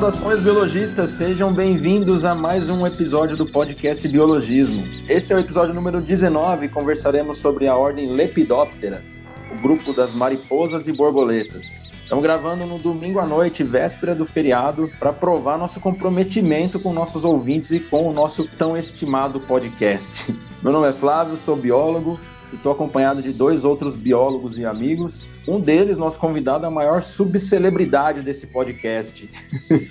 Saudações biologistas, sejam bem-vindos a mais um episódio do podcast Biologismo. Esse é o episódio número 19 e conversaremos sobre a ordem Lepidoptera, o grupo das mariposas e borboletas. Estamos gravando no domingo à noite, véspera do feriado, para provar nosso comprometimento com nossos ouvintes e com o nosso tão estimado podcast. Meu nome é Flávio, sou biólogo Estou acompanhado de dois outros biólogos e amigos. Um deles, nosso convidado, é a maior subcelebridade desse podcast.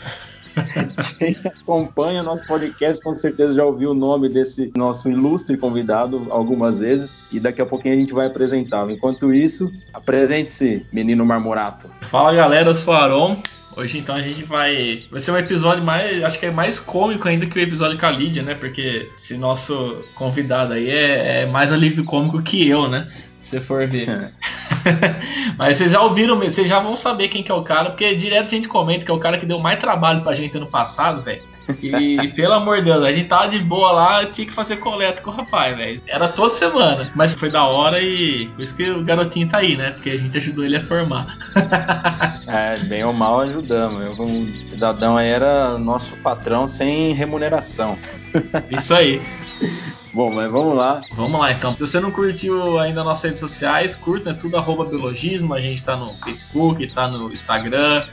Quem acompanha nosso podcast com certeza já ouviu o nome desse nosso ilustre convidado algumas vezes e daqui a pouquinho a gente vai apresentá-lo. Enquanto isso, apresente-se, menino marmorato. Fala galera, eu sou o Aron. Hoje então a gente vai. Vai ser um episódio mais. Acho que é mais cômico ainda que o episódio com a Lídia, né? Porque esse nosso convidado aí é, é mais alívio cômico que eu, né? Se você for ver. É. Mas vocês já ouviram, vocês já vão saber quem que é o cara, porque direto a gente comenta que é o cara que deu mais trabalho pra gente ano passado, velho. E, pelo amor de Deus, a gente tava de boa lá, tinha que fazer coleta com o rapaz, velho. Era toda semana. Mas foi da hora e por isso que o garotinho tá aí, né? Porque a gente ajudou ele a formar. é, bem ou mal ajudamos. Eu, como cidadão aí, era nosso patrão sem remuneração. Isso aí. Bom, mas vamos lá. Vamos lá então. Se você não curtiu ainda nossas redes sociais, curta, é tudo arroba biologismo. A gente tá no Facebook, tá no Instagram,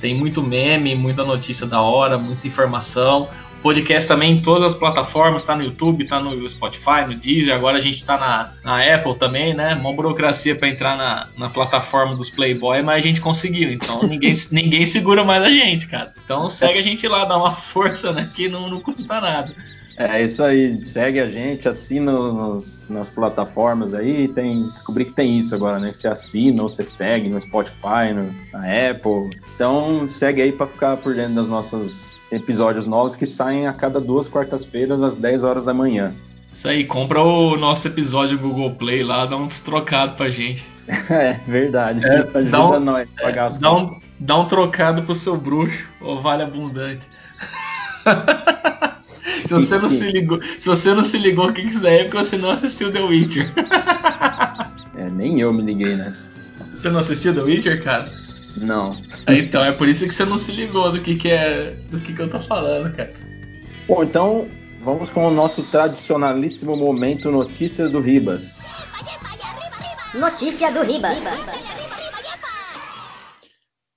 tem muito meme, muita notícia da hora, muita informação. O podcast também em todas as plataformas, tá no YouTube, tá no Spotify, no Deezer, agora a gente tá na, na Apple também, né? Uma burocracia para entrar na, na plataforma dos Playboy, mas a gente conseguiu, então ninguém, ninguém segura mais a gente, cara. Então segue a gente lá, dá uma força, né? Que não, não custa nada. É isso aí, segue a gente, assina nos, nas plataformas aí, tem, descobri que tem isso agora, né? Você assina ou você segue no Spotify, no, na Apple. Então segue aí para ficar por dentro das nossas episódios novos que saem a cada duas quartas-feiras às 10 horas da manhã. Isso aí, compra o nosso episódio Google Play lá, dá uns trocados pra gente. é, verdade. É, dá um, nós pagar as é, dá, um, dá um trocado pro seu bruxo, ou vale abundante. Se você não se ligou, se você não se ligou o que isso é porque você não assistiu The Witcher. é, nem eu me liguei nessa. Você não assistiu The Witcher, cara? Não. Então, é por isso que você não se ligou do que, que é. do que, que eu tô falando, cara. Bom, então vamos com o nosso tradicionalíssimo momento Notícias do Ribas. Notícia do Ribas.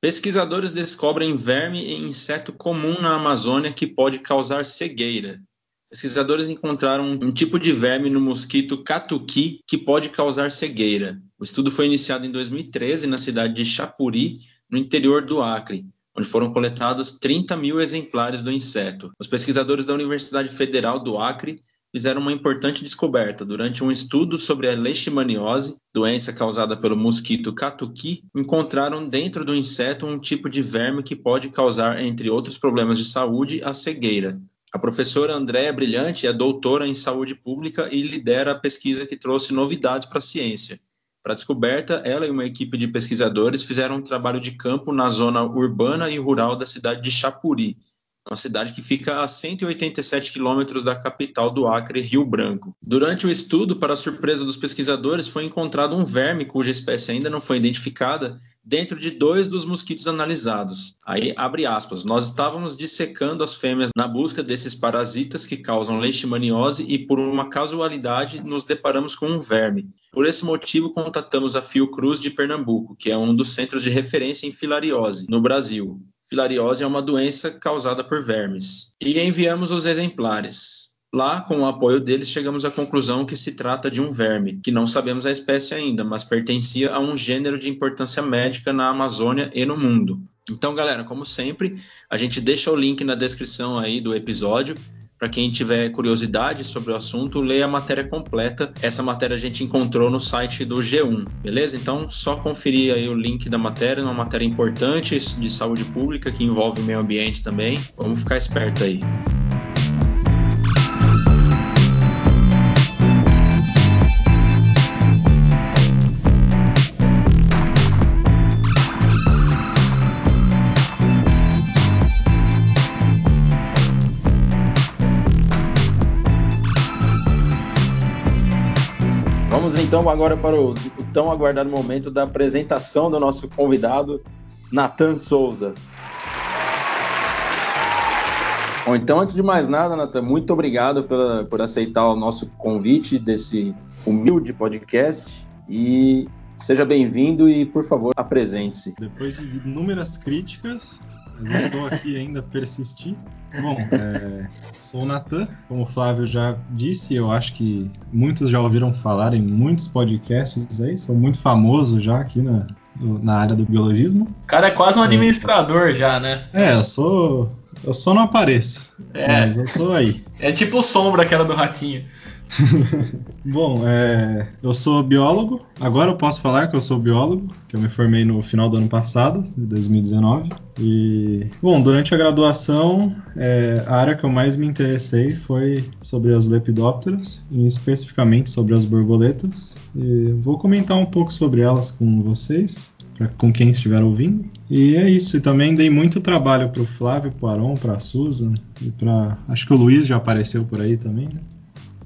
Pesquisadores descobrem verme e inseto comum na Amazônia que pode causar cegueira. Pesquisadores encontraram um tipo de verme no mosquito catuqui que pode causar cegueira. O estudo foi iniciado em 2013 na cidade de Chapuri, no interior do Acre, onde foram coletados 30 mil exemplares do inseto. Os pesquisadores da Universidade Federal do Acre fizeram uma importante descoberta. Durante um estudo sobre a leishmaniose, doença causada pelo mosquito catuqui, encontraram dentro do inseto um tipo de verme que pode causar, entre outros problemas de saúde, a cegueira. A professora Andréa Brilhante é doutora em saúde pública e lidera a pesquisa que trouxe novidades para a ciência. Para a descoberta, ela e uma equipe de pesquisadores fizeram um trabalho de campo na zona urbana e rural da cidade de Chapuri, uma cidade que fica a 187 quilômetros da capital do Acre, Rio Branco. Durante o estudo, para surpresa dos pesquisadores, foi encontrado um verme cuja espécie ainda não foi identificada dentro de dois dos mosquitos analisados. Aí abre aspas. Nós estávamos dissecando as fêmeas na busca desses parasitas que causam leishmaniose e por uma casualidade nos deparamos com um verme. Por esse motivo, contatamos a Fiocruz de Pernambuco, que é um dos centros de referência em filariose no Brasil. Filariose é uma doença causada por vermes. E enviamos os exemplares. Lá, com o apoio deles, chegamos à conclusão que se trata de um verme, que não sabemos a espécie ainda, mas pertencia a um gênero de importância médica na Amazônia e no mundo. Então, galera, como sempre, a gente deixa o link na descrição aí do episódio para quem tiver curiosidade sobre o assunto, leia a matéria completa. Essa matéria a gente encontrou no site do G1, beleza? Então, só conferir aí o link da matéria, uma matéria importante de saúde pública que envolve o meio ambiente também. Vamos ficar esperto aí. Então agora para o, o, tão aguardado momento da apresentação do nosso convidado, Nathan Souza. Bom, então, antes de mais nada, Natan, muito obrigado pela, por aceitar o nosso convite desse humilde podcast e seja bem-vindo e, por favor, apresente-se. Depois de inúmeras críticas, mas estou aqui ainda persistir. Bom, é, sou o Natan, como o Flávio já disse, eu acho que muitos já ouviram falar em muitos podcasts aí, sou muito famoso já aqui na, na área do biologismo. O cara é quase um administrador é. já, né? É, eu sou. Eu só não apareço. É. Mas eu tô aí. É tipo sombra aquela do ratinho. Bom, é, eu sou biólogo. Agora eu posso falar que eu sou biólogo, que eu me formei no final do ano passado, de 2019. E, bom, durante a graduação, é, a área que eu mais me interessei foi sobre as lepidópteras, e especificamente sobre as borboletas. E vou comentar um pouco sobre elas com vocês com quem estiver ouvindo. E é isso. E também dei muito trabalho para o Flávio, para o Aron, para a Susan e para. Acho que o Luiz já apareceu por aí também, né?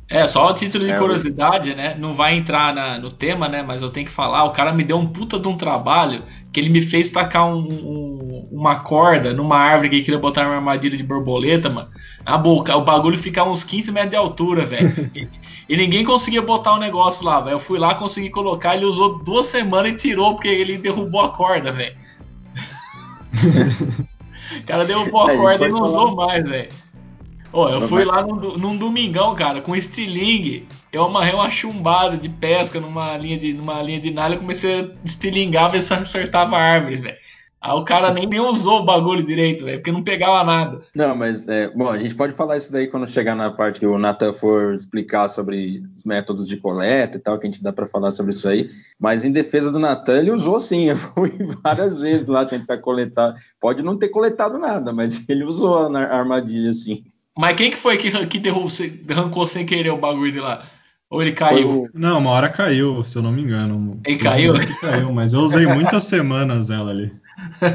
É, só a título de é, curiosidade, né? Não vai entrar na, no tema, né? Mas eu tenho que falar. O cara me deu um puta de um trabalho que ele me fez tacar um, um, uma corda numa árvore que ele queria botar uma armadilha de borboleta, mano. A boca, o bagulho ficava uns 15 metros de altura, velho. e, e, ninguém conseguia botar o negócio lá, velho. Eu fui lá, consegui colocar, ele usou duas semanas e tirou porque ele derrubou a corda, velho. o cara derrubou a corda e não usou mais, velho. Oh, eu fui lá num, num, domingão, cara, com estilingue. Eu amarrei uma chumbada de pesca numa linha de, numa linha de nalha e comecei a estilingar, ver se acertava a árvore, velho. Aí o cara nem, nem usou o bagulho direito, velho, porque não pegava nada. Não, mas, é, bom, a gente pode falar isso daí quando chegar na parte que o Nathan for explicar sobre os métodos de coleta e tal, que a gente dá para falar sobre isso aí. Mas em defesa do Nathan, ele usou sim, eu fui várias vezes lá tentar coletar. Pode não ter coletado nada, mas ele usou a armadilha, sim. Mas quem que foi que, que derrubou, arrancou sem querer o bagulho de lá? Ou ele caiu? Não, uma hora caiu, se eu não me engano. Ele caiu? caiu, mas eu usei muitas semanas ela ali.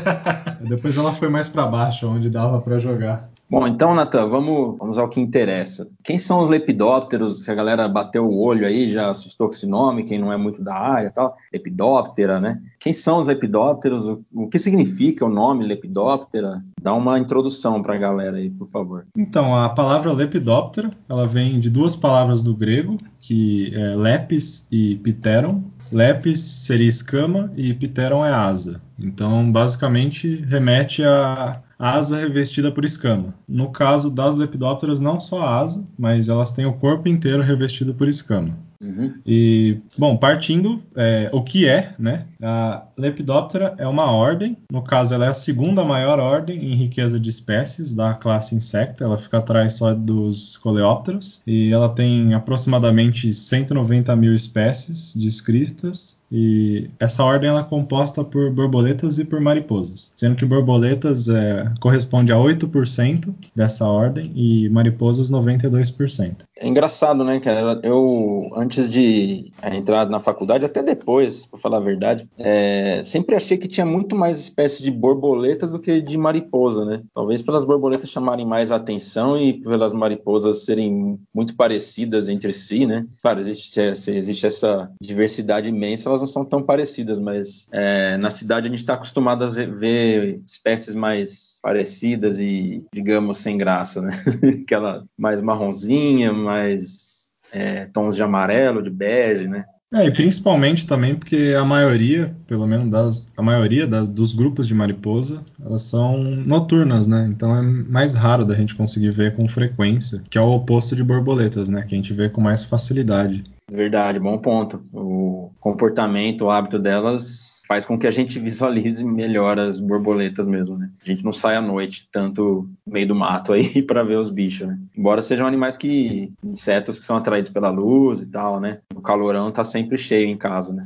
Depois ela foi mais para baixo, onde dava para jogar. Bom, então, Natan, vamos, vamos ao que interessa. Quem são os lepidópteros? Se a galera bateu o olho aí, já assustou com esse nome, quem não é muito da área tal. Lepidóptera, né? Quem são os lepidópteros? O, o que significa o nome lepidóptera? Dá uma introdução para a galera aí, por favor. Então, a palavra lepidóptera, ela vem de duas palavras do grego, que é lepis e pteron. Lepis seria escama e pteron é asa. Então, basicamente, remete a asa revestida por escama. No caso das lepidópteras, não só a asa, mas elas têm o corpo inteiro revestido por escama. Uhum. E, bom, partindo, é, o que é, né? A Lepidoptera é uma ordem, no caso, ela é a segunda maior ordem em riqueza de espécies da classe Insecta, ela fica atrás só dos coleópteros, e ela tem aproximadamente 190 mil espécies descritas e essa ordem ela é composta por borboletas e por mariposas, sendo que borboletas é, corresponde a 8% dessa ordem e mariposas 92%. É engraçado, né, cara? Eu, antes de entrar na faculdade, até depois, para falar a verdade, é, sempre achei que tinha muito mais espécies de borboletas do que de mariposa, né? Talvez pelas borboletas chamarem mais atenção e pelas mariposas serem muito parecidas entre si, né? Claro, existe, existe essa diversidade imensa, elas não são tão parecidas, mas é, na cidade a gente está acostumado a ver espécies mais parecidas e, digamos, sem graça, né? Aquela mais marronzinha, mais é, tons de amarelo, de bege, né? É, e principalmente também porque a maioria, pelo menos das, a maioria dos grupos de mariposa, elas são noturnas, né? Então é mais raro da gente conseguir ver com frequência, que é o oposto de borboletas, né? Que a gente vê com mais facilidade. Verdade, bom ponto. O comportamento, o hábito delas faz com que a gente visualize melhor as borboletas mesmo, né? A gente não sai à noite tanto no meio do mato aí para ver os bichos, né? Embora sejam animais que insetos que são atraídos pela luz e tal, né? O calorão tá sempre cheio em casa, né?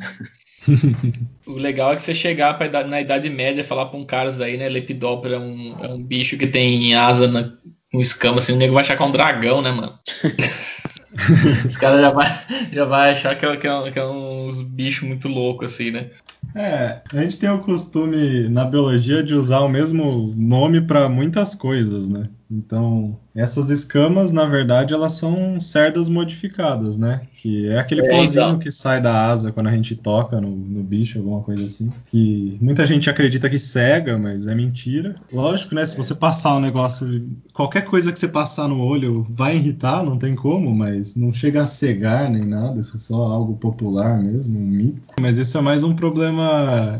o legal é que você chegar pra, na Idade Média falar para um cara aí, né? Lepidóptero é um, é um bicho que tem asa na, com escama, assim, o nego vai achar que é um dragão, né, mano? Os caras já vai, já vai achar que é, que, é, que é uns bichos muito loucos, assim, né? É, a gente tem o costume na biologia de usar o mesmo nome para muitas coisas, né? Então, essas escamas, na verdade, elas são cerdas modificadas, né? Que é aquele É, pozinho então. que sai da asa quando a gente toca no, no bicho, alguma coisa assim. Que muita gente acredita que cega, mas é mentira. Lógico, né? Se você passar um negócio, qualquer coisa que você passar no olho vai irritar, não tem como, mas não chega a cegar nem nada, isso é só algo popular mesmo, um mito. Mas isso é mais um problema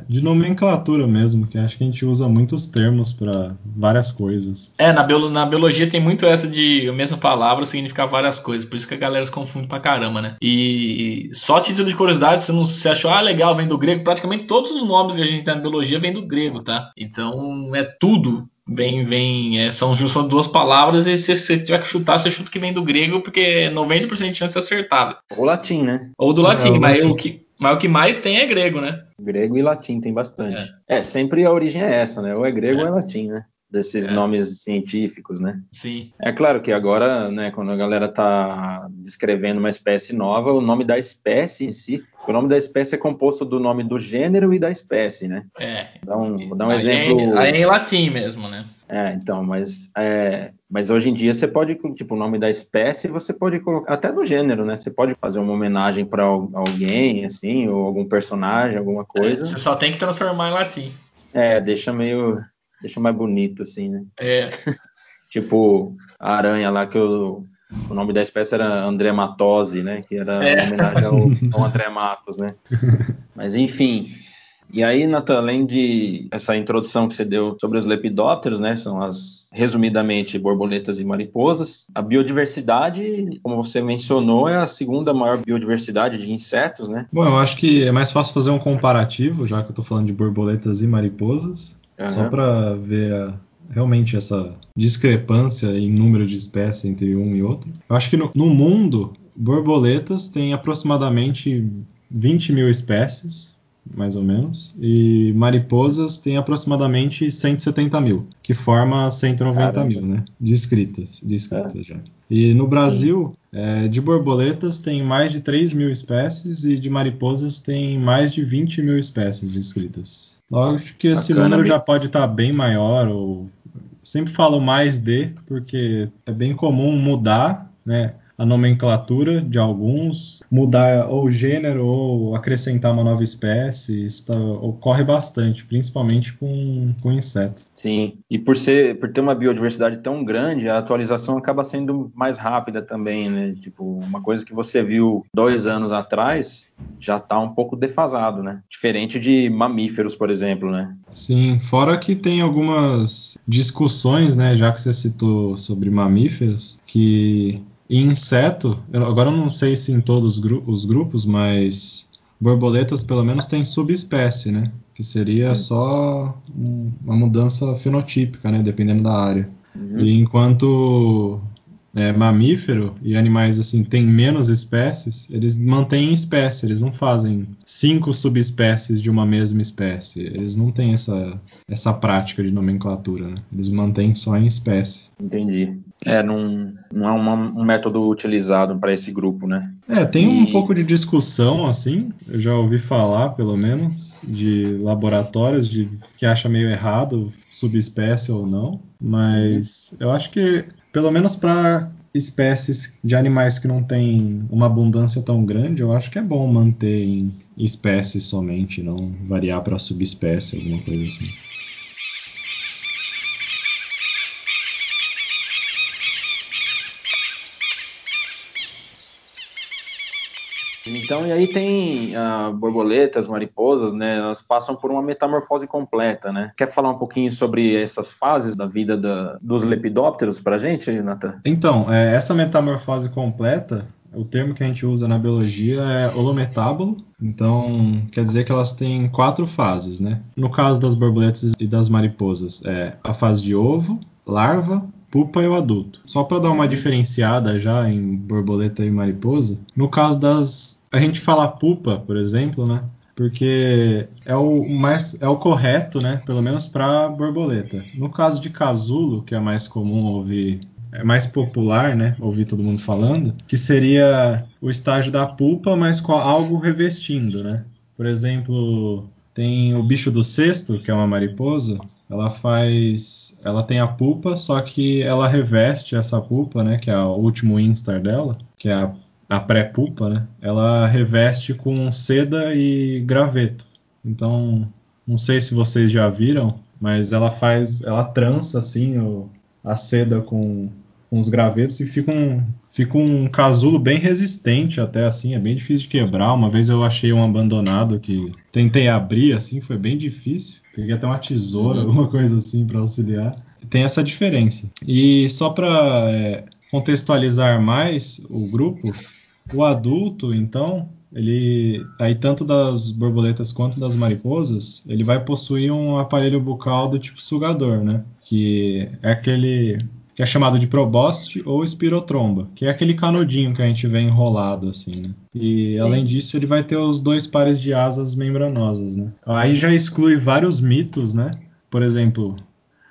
de nomenclatura mesmo, que acho que a gente usa muitos termos para várias coisas. É, na, biolo- na biologia tem muito essa de a mesma palavra significar várias coisas, por isso que a galera se confunde pra caramba, né? E só título de curiosidade, você não se achou, ah, legal, vem do grego, praticamente todos os nomes que a gente tem na biologia vêm do grego, tá? Então é tudo. Vem, vem, é, são, são duas palavras e se você tiver que chutar, você chuta que vem do grego, porque 90% de chance de acertar. O latim, né? Ou do É, latim, o mas, latim. O que, mas o que mais tem é grego, né? Grego e latim tem bastante. É, sempre a origem é essa, né? Ou é grego É. ou é latim, né? Desses É. nomes científicos, né? Sim. É claro que agora, né, quando a galera tá descrevendo uma espécie nova, o nome da espécie em si, o nome da espécie é composto do nome do gênero e da espécie, né? É. Dá um, vou dar um exemplo. É, aí é em latim mesmo, né? É, então, mas, é, mas hoje em dia você pode, tipo, o nome da espécie você pode colocar, até do gênero, né? Você pode fazer uma homenagem para alguém, assim, ou algum personagem, alguma coisa. Você só tem que transformar em latim. É, deixa meio, deixa mais bonito, assim, né? É. Tipo, a aranha lá que o, o nome da espécie era Andrematose, né? Que era É. uma homenagem ao, ao André Matos, né? Mas enfim. E aí, Nathan, além de essa introdução que você deu sobre os lepidópteros, né? São as, resumidamente, borboletas e mariposas. A biodiversidade, como você mencionou, é a segunda maior biodiversidade de insetos, né? Bom, eu acho que é mais fácil fazer um comparativo, já que eu tô falando de borboletas e mariposas, só Aham. para ver a- realmente essa discrepância em número de espécies entre um e outro. Eu acho que no, no mundo, borboletas tem aproximadamente 20 mil espécies, mais ou menos, e mariposas tem aproximadamente 170 mil, que forma 190 Caramba. mil, né? Descritas, descritas já. E no Brasil, é, de borboletas tem mais de 3 mil espécies e de mariposas tem mais de 20 mil espécies descritas. Lógico que esse Bacana, número já pode estar bem maior, ou sempre falo mais de, porque é bem comum mudar, né? A nomenclatura de alguns, mudar ou o gênero ou acrescentar uma nova espécie, isso tá- ocorre bastante, principalmente com, com inseto. Sim, e por ser, por ter uma biodiversidade tão grande, a atualização acaba sendo mais rápida também, né? Tipo, uma coisa que você viu dois anos atrás já está um pouco defasado, né? Diferente de mamíferos, por exemplo, né? Sim, fora que tem algumas discussões, né, já que você citou sobre mamíferos, que em inseto, eu- agora eu não sei se em todos os, gru- os grupos, mas borboletas pelo menos tem subespécie, né, que seria só um- uma mudança fenotípica, né, dependendo da área. Uhum. E enquanto é, mamífero e animais assim têm menos espécies, eles mantêm espécie, eles não fazem cinco subespécies de uma mesma espécie. Eles não têm essa, essa prática de nomenclatura, né? Eles mantêm só em espécie. Entendi. É, não, não é uma- um método utilizado para esse grupo, né? É, tem um E- pouco de discussão assim, eu já ouvi falar, pelo menos, de laboratórios de que acha meio errado subespécie ou não, mas eu acho que pelo menos para espécies de animais que não têm uma abundância tão grande, eu acho que é bom manter em espécie somente, não variar para subespécie, alguma coisa assim. Então, e aí tem ah, borboletas, mariposas, né? Elas passam por uma metamorfose completa, né? Quer falar um pouquinho sobre essas fases da vida da- dos lepidópteros pra gente, Nathan? Então, é, essa metamorfose completa, o termo que a gente usa na biologia é holometábulo. Então, quer dizer que elas têm quatro fases, né? No caso das borboletas e das mariposas, é a fase de ovo, larva, pupa e o adulto. Só para dar uma diferenciada já em borboleta e mariposa, no caso das a gente fala pupa, por exemplo, né? Porque é o mais é o correto, né? Pelo menos para borboleta. No caso de casulo, que é mais comum ouvir é mais popular, né? Ouvir todo mundo falando, que seria o estágio da pupa, mas com algo revestindo, né? Por exemplo, tem o bicho do cesto, que é uma mariposa, ela faz ela tem a pupa, só que ela reveste essa pupa, né? Que é o último instar dela, que é a, a pré-pupa, né? Ela reveste com seda e graveto. Então, não sei se vocês já viram, mas ela faz, ela trança assim o, a seda com, com os gravetos e fica um, fica um casulo bem resistente até assim, é bem difícil de quebrar. Uma vez eu achei um abandonado que tentei abrir assim, foi bem difícil. Peguei até uma tesoura, uhum. alguma coisa assim para auxiliar. Tem essa diferença. E só para é, contextualizar mais o grupo, o adulto, então, ele aí tanto das borboletas quanto das mariposas, ele vai possuir um aparelho bucal do tipo sugador, né? Que é aquele que é chamado de probóscide ou espirotromba, que é aquele canudinho que a gente vê enrolado assim, né? E além disso, ele vai ter os dois pares de asas membranosas, né? Aí já exclui vários mitos, né? Por exemplo,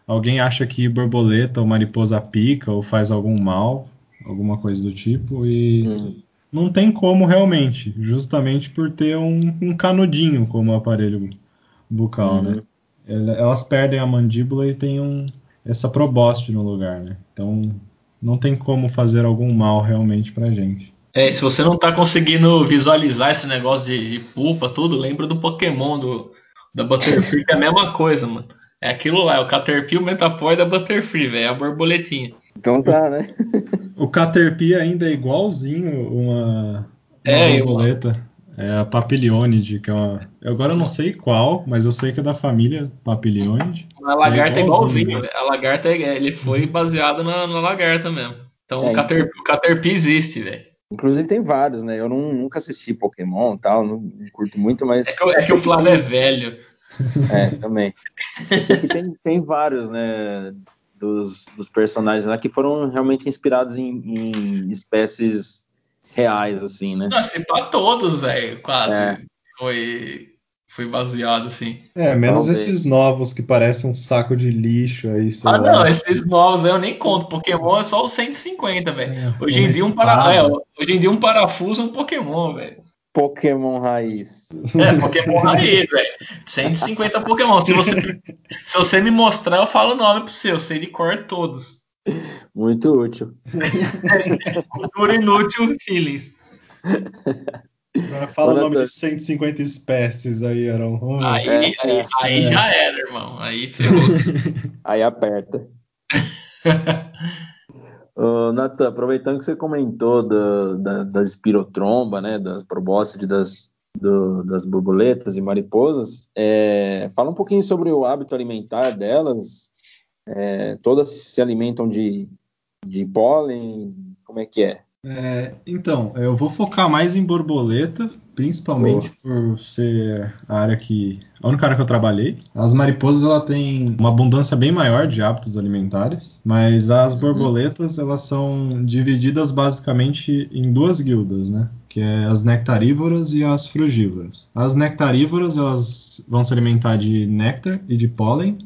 alguém acha que borboleta ou mariposa pica ou faz algum mal, alguma coisa do tipo, e hum. não tem como realmente, justamente por ter um, um canudinho como aparelho bucal, né? Uhum. Elas perdem a mandíbula e tem um, essa probóscide no lugar, né? Então não tem como fazer algum mal realmente pra gente. É, se você não tá conseguindo visualizar esse negócio de, de pulpa, tudo, lembra do Pokémon do, da Butterfree, que é a mesma coisa, mano. É aquilo lá, é o Caterpie, o Metapod da Butterfree, velho, é a borboletinha. Então tá, né? o Caterpie ainda é igualzinho uma, uma é, borboleta. É a Papilionide, que é uma. Agora eu não sei qual, mas eu sei que é da família Papilionide. A lagarta é igualzinho, é igualzinho né? A lagarta, ele foi baseado na, na lagarta mesmo. Então é, o, Caterpie, então... o Caterpie existe, velho. Inclusive tem vários, né? Eu não, nunca assisti Pokémon e tal, não, não, curto muito, mas. É que, é que o Flávio é velho. É, também. Eu sei que tem, tem vários, né? Dos, dos personagens lá que foram realmente inspirados em, em espécies reais, assim, né? Assim, pra todos, velho, quase. É. Foi, foi baseado, assim. É, menos Talvez. esses novos que parecem um saco de lixo aí. Ah, lá. não, esses novos aí eu nem conto. Pokémon é só os 150, velho. É, hoje, em dia um para... é, hoje em dia um parafuso é um Pokémon, velho. Pokémon raiz. É, Pokémon raiz, velho. 150 Pokémon. Se você, se você me mostrar, eu falo o nome pro seu. Eu sei de cor todos. Muito útil. Cultura inútil, feelings. Agora fala o nome de 150 espécies aí, Aaron. Oh, aí, é, aí, é, aí é. já era, irmão. Aí ferrou. aí aperta. uh, Natan, aproveitando que você comentou do, da, da espirotromba, né, das probóscides das, do, das borboletas e mariposas, é, fala um pouquinho sobre o hábito alimentar delas, é, todas se alimentam de, de pólen? Como é que é? é? Então, eu vou focar mais em borboleta, principalmente oh. por ser a área que a única área que eu trabalhei. As mariposas ela tem uma abundância bem maior de hábitos alimentares, mas as uhum. borboletas elas são divididas basicamente em duas guildas, né? Que é as nectarívoras e as frugívoras. As nectarívoras elas vão se alimentar de néctar e de pólen,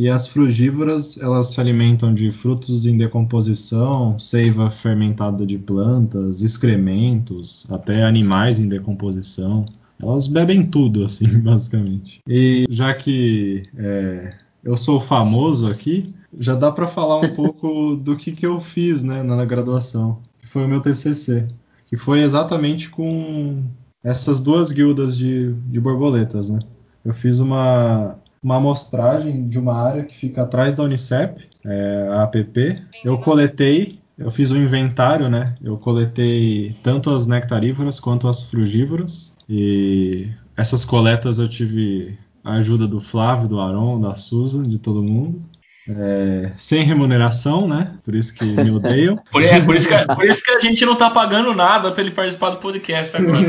e as frugívoras, elas se alimentam de frutos em decomposição, seiva fermentada de plantas, excrementos, até animais em decomposição. Elas bebem tudo, assim, basicamente. E já que é, eu sou famoso aqui, já dá para falar um pouco do que, que eu fiz né, na graduação, que foi o meu TCC, que foi exatamente com essas duas guildas de, de borboletas, né? Eu fiz uma uma amostragem de uma área que fica atrás da Unicep, é, a APP. Eu coletei, eu fiz um inventário, né? Eu coletei tanto as nectarívoras quanto as frugívoras. E essas coletas eu tive a ajuda do Flávio, do Aron, da Susan, de todo mundo. É, sem remuneração, né? Por isso que me odeiam. por, é, por, isso que, por isso que a gente não tá pagando nada para ele participar do podcast agora.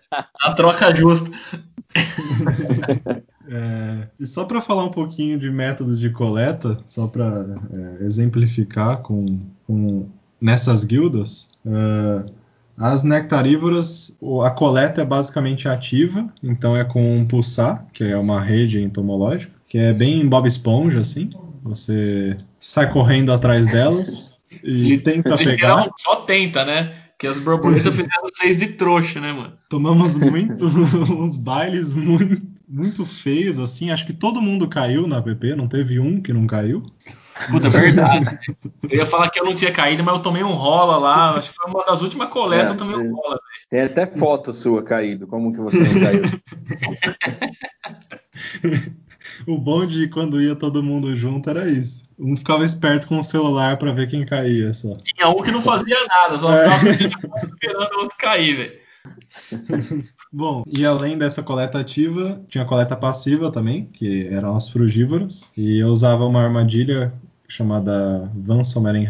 a troca justa. É, e só para falar um pouquinho de métodos de coleta, só para é, exemplificar com, com, nessas guildas, é, as nectarívoras, a coleta é basicamente ativa, então é com um pulsar, que é uma rede entomológica, que é bem Bob Esponja, assim. Você sai correndo atrás delas e tenta pegar. Só tenta, né? Que as borboletas fizeram seis de trouxa, né, mano? Tomamos muitos uns bailes muito muito feios, assim. Acho que todo mundo caiu na app, não teve um que não caiu. Puta, verdade. eu ia falar que eu não tinha caído, mas eu tomei um rola lá. Acho que foi uma das últimas coletas, é, eu tomei um rola. Tem até foto sua caído. Como que você não caiu? o bom de quando ia todo mundo junto era isso. Um ficava esperto com o celular para ver quem caía só. Tinha um que não fazia nada, só é. ficava esperando o outro cair, velho. Bom, e além dessa coleta ativa, tinha coleta passiva também, que eram os frugívoros. E eu usava uma armadilha chamada Van Someren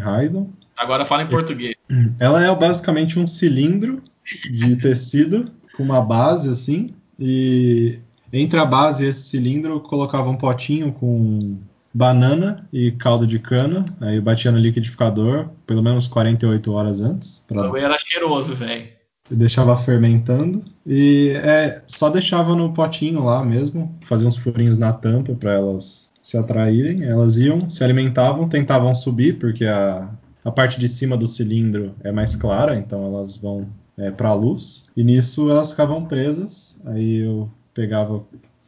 Agora fala em português. Ela é basicamente um cilindro de tecido com uma base assim. E entre a base e esse cilindro eu colocava um potinho com banana e caldo de cana. Aí batia no liquidificador pelo menos 48 horas antes. Pra... O era cheiroso, velho deixava fermentando e é, só deixava no potinho lá mesmo, fazia uns furinhos na tampa para elas se atraírem. Elas iam, se alimentavam, tentavam subir, porque a, a parte de cima do cilindro é mais clara, então elas vão é, para a luz. E nisso elas ficavam presas. Aí eu pegava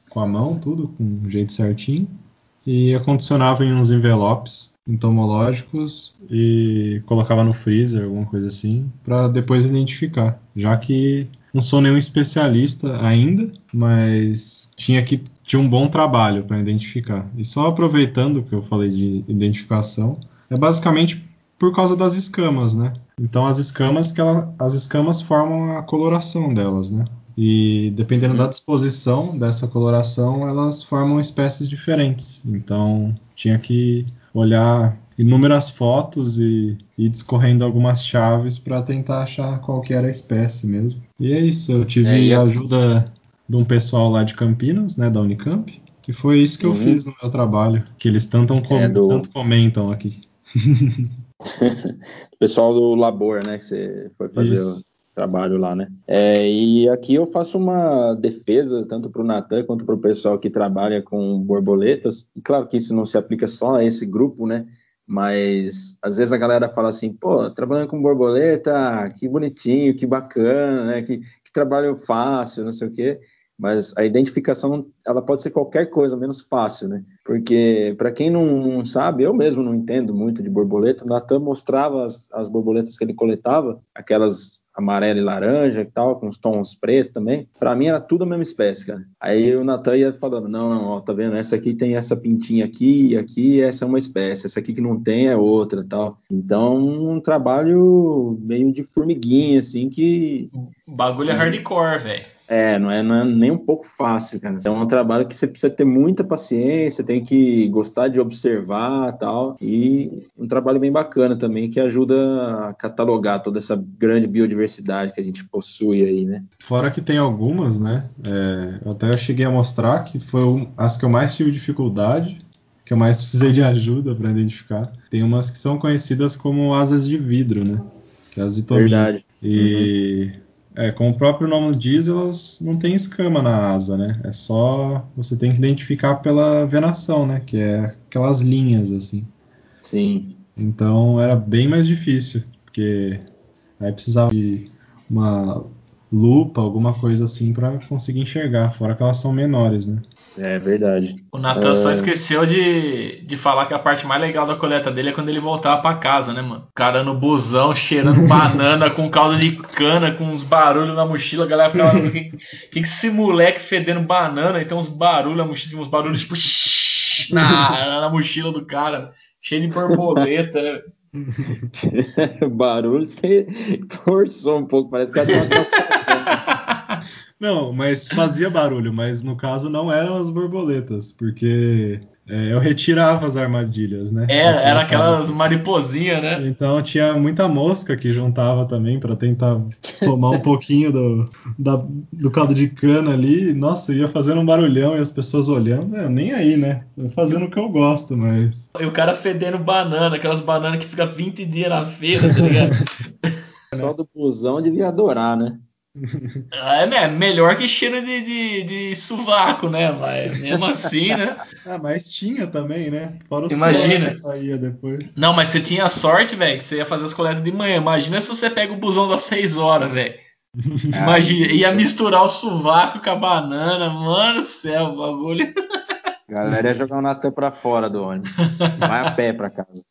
com a mão tudo, com um jeito certinho, e acondicionava em uns envelopes entomológicos e colocava no freezer, alguma coisa assim, para depois identificar. Já que não sou nenhum especialista ainda, mas tinha que tinha um bom trabalho para identificar. E só aproveitando que eu falei de identificação, é basicamente por causa das escamas, né? Então as escamas que ela, as escamas formam a coloração delas, né? E dependendo uhum. da disposição dessa coloração, elas formam espécies diferentes. Então tinha que olhar inúmeras fotos e ir discorrendo algumas chaves para tentar achar qual que era a espécie mesmo. E é isso, eu tive é, a ajuda de um pessoal lá de Campinas, né, da Unicamp, e foi isso que uhum. eu fiz no meu trabalho, que eles tanto, com é do... tanto comentam aqui. o pessoal do Labor, né, que você foi fazer isso trabalho lá, né? É, e aqui eu faço uma defesa tanto para o Natan quanto para o pessoal que trabalha com borboletas. E claro que isso não se aplica só a esse grupo, né? Mas às vezes a galera fala assim, pô, trabalhando com borboleta, que bonitinho, que bacana, né? Que, que trabalho fácil, não sei o quê. Mas a identificação ela pode ser qualquer coisa menos fácil, né? Porque para quem não, não, sabe, eu mesmo não entendo muito de borboleta. O Natan mostrava as, as borboletas que ele coletava, aquelas amarela e laranja e tal, com os tons pretos também. Para mim era tudo a mesma espécie, cara. Aí o Natan ia falando: não, não, ó, tá vendo? Essa aqui tem essa pintinha aqui, e aqui essa é uma espécie, essa aqui que não tem é outra tal. Então, um trabalho meio de formiguinha, assim, que. O bagulho é hardcore, velho. É, não é, não é, nem um pouco fácil, cara. É um trabalho que você precisa ter muita paciência, tem que gostar de observar tal. E um trabalho bem bacana também que ajuda a catalogar toda essa grande biodiversidade que a gente possui aí, né? Fora que tem algumas, né? É, eu até cheguei a mostrar que foi as que eu mais tive dificuldade, que eu mais precisei de ajuda para identificar. Tem umas que são conhecidas como asas de vidro, né? Que é a zitomia. Verdade. E uhum é, como o próprio nome diz, elas não têm escama na asa, né? É só você tem que identificar pela venação, né? Que é aquelas linhas assim. Sim. Então era bem mais difícil, porque aí precisava de uma lupa, alguma coisa assim para conseguir enxergar, fora que elas são menores, né? É verdade. O Natan é... só esqueceu de, de falar que a parte mais legal da coleta dele é quando ele voltava para casa, né, mano? O cara no busão, cheirando banana, com caldo de cana, com uns barulhos na mochila. A galera ficava, o que, que esse moleque fedendo banana? E tem uns barulhos na mochila, uns barulhos tipo na, na mochila do cara, cheio de borboleta, né? Barulho, você forçou um pouco, parece que ela Não, mas fazia barulho, mas no caso não eram as borboletas, porque é, eu retirava as armadilhas, né? É, era aquelas mariposinhas, né? Então tinha muita mosca que juntava também para tentar tomar um pouquinho do, da, do caldo de cana ali. Nossa, ia fazendo um barulhão e as pessoas olhando, é, nem aí, né? Eu fazendo o que eu gosto, mas. E o cara fedendo banana, aquelas bananas que fica 20 dias na feira, tá ligado? Só do busão devia adorar, né? É, né? Melhor que cheiro de, de, de sovaco, né? Mas mesmo assim, né? ah, mas tinha também, né? Fora o Imagina. que saía depois. Não, mas você tinha sorte, velho, que você ia fazer as coletas de manhã. Imagina se você pega o busão das 6 horas, velho. Imagina, ia misturar o sovaco com a banana, mano do céu, o bagulho. A galera ia jogar o Natan pra fora do ônibus. Vai a pé pra casa.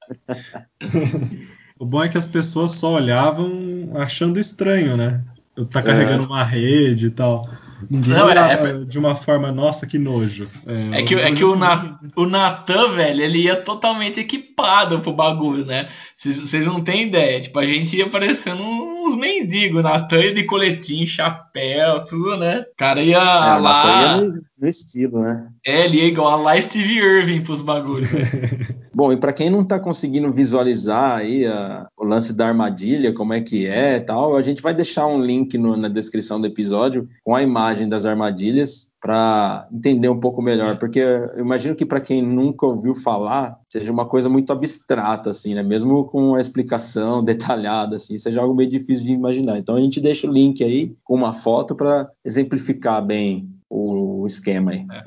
O bom é que as pessoas só olhavam achando estranho, né? Eu tá carregando uma rede e tal. Ninguém Não, é- olhava é- de uma forma, nossa, que nojo. É que, é que o, Na- o Natan, velho, ele ia totalmente equipado pro bagulho, né? Vocês não têm ideia. Tipo, a gente ia parecendo uns mendigos. Natan ia de coletinho, chapéu, tudo, né? O cara ia É, lá. Ia no, no estilo, né? É, ele ia igual a lá Steve Irving pros bagulhos. Bom, e para quem não está conseguindo visualizar aí a- o lance da armadilha, como é que é tal, a gente vai deixar um link no- na descrição do episódio com a imagem das armadilhas para entender um pouco melhor, porque eu imagino que para quem nunca ouviu falar, seja uma coisa muito abstrata assim, né? Mesmo com a explicação detalhada assim, seja algo meio difícil de imaginar. Então a gente deixa o link aí com uma foto para exemplificar bem o, o esquema aí. É,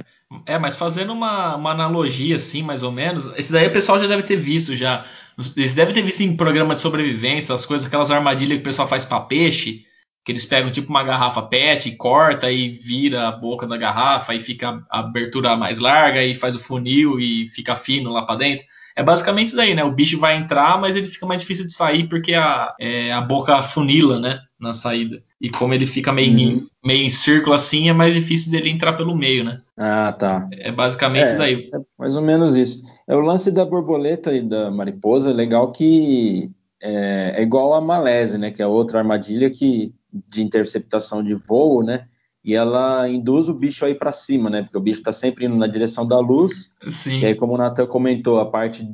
mas fazendo uma, uma analogia assim, mais ou menos, esse daí o pessoal já deve ter visto já. Eles devem ter visto em programa de sobrevivência, as coisas, aquelas armadilhas que o pessoal faz pra peixe, que eles pegam tipo uma garrafa PET, corta e vira a boca da garrafa e fica a abertura mais larga e faz o funil e fica fino lá pra dentro. É basicamente isso daí, né? O bicho vai entrar, mas ele fica mais difícil de sair porque a, é, a boca funila, né? Na saída. E como ele fica meio, Uhum. em, meio em círculo assim, é mais difícil dele entrar pelo meio, né? Ah, tá. É basicamente É. isso daí. É mais ou menos isso. É o lance da borboleta e da mariposa, é legal que é, é igual a malese, né? Que é outra armadilha que de interceptação de voo, né? E ela induz o bicho aí para cima, né? Porque o bicho está sempre indo na direção da luz. Sim. E aí, como o Nathan comentou, a parte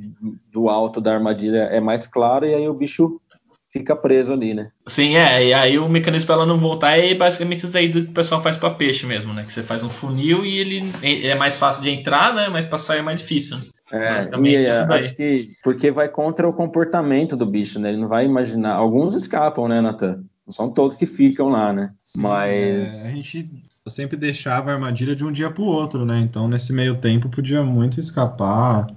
do alto da armadilha é mais clara e aí o bicho fica preso ali, né? Sim, é. E aí o mecanismo para ela não voltar é basicamente isso daí do que o pessoal faz para peixe mesmo, né? Que você faz um funil e ele é mais fácil de entrar, né? Mas para sair é mais difícil. Né? É, Basicamente e, isso é, daí. acho que porque vai contra o comportamento do bicho, né? Ele não vai imaginar. Alguns escapam, né, Nathan? Não são todos que ficam lá, né? Sim, Mas é, a gente sempre deixava a armadilha de um dia para o outro, né? Então, nesse meio tempo, podia muito escapar.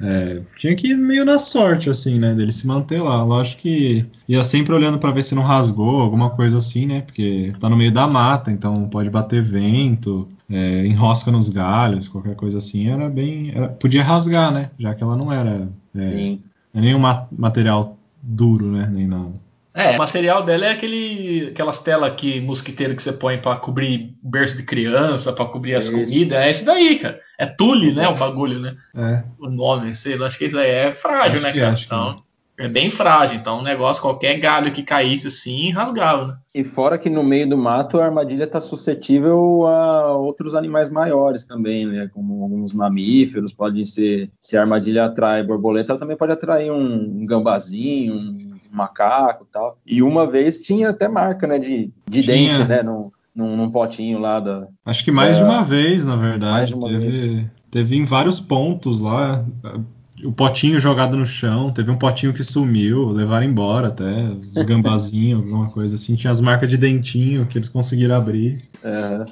É, tinha que ir meio na sorte, assim, né? Dele se manter lá. Lógico que ia sempre olhando para ver se não rasgou, alguma coisa assim, né? Porque tá no meio da mata, então pode bater vento, é, enrosca nos galhos, qualquer coisa assim. Era bem. era- podia rasgar, né? Já que ela não era é, nenhum ma- material duro, né? Nem nada. É, o material dela é aquele, aquelas telas que mosquiteiro que você põe para cobrir berço de criança, para cobrir as Isso. comidas. É isso daí, cara. É tule, né? O bagulho, né? É, O nome, sei lá, acho que isso aí é frágil, Acho né, cara? que Então, é bem frágil. Então, um negócio, qualquer galho que caísse assim, rasgava, né? E fora que no meio do mato a armadilha está suscetível a outros animais maiores também, né? Como alguns mamíferos, pode ser. Se a armadilha atrai borboleta, ela também pode atrair um, um gambazinho, um macaco e tal. E uma vez tinha até marca, né? De, de Tinha. dente, né? Num, num, num potinho lá da. Acho que mais É, de uma vez, na verdade. Teve, teve em vários pontos lá. O potinho jogado no chão, teve um potinho que sumiu, levaram embora até, os gambazinhos, alguma coisa assim. Tinha as marcas de dentinho que eles conseguiram abrir. é,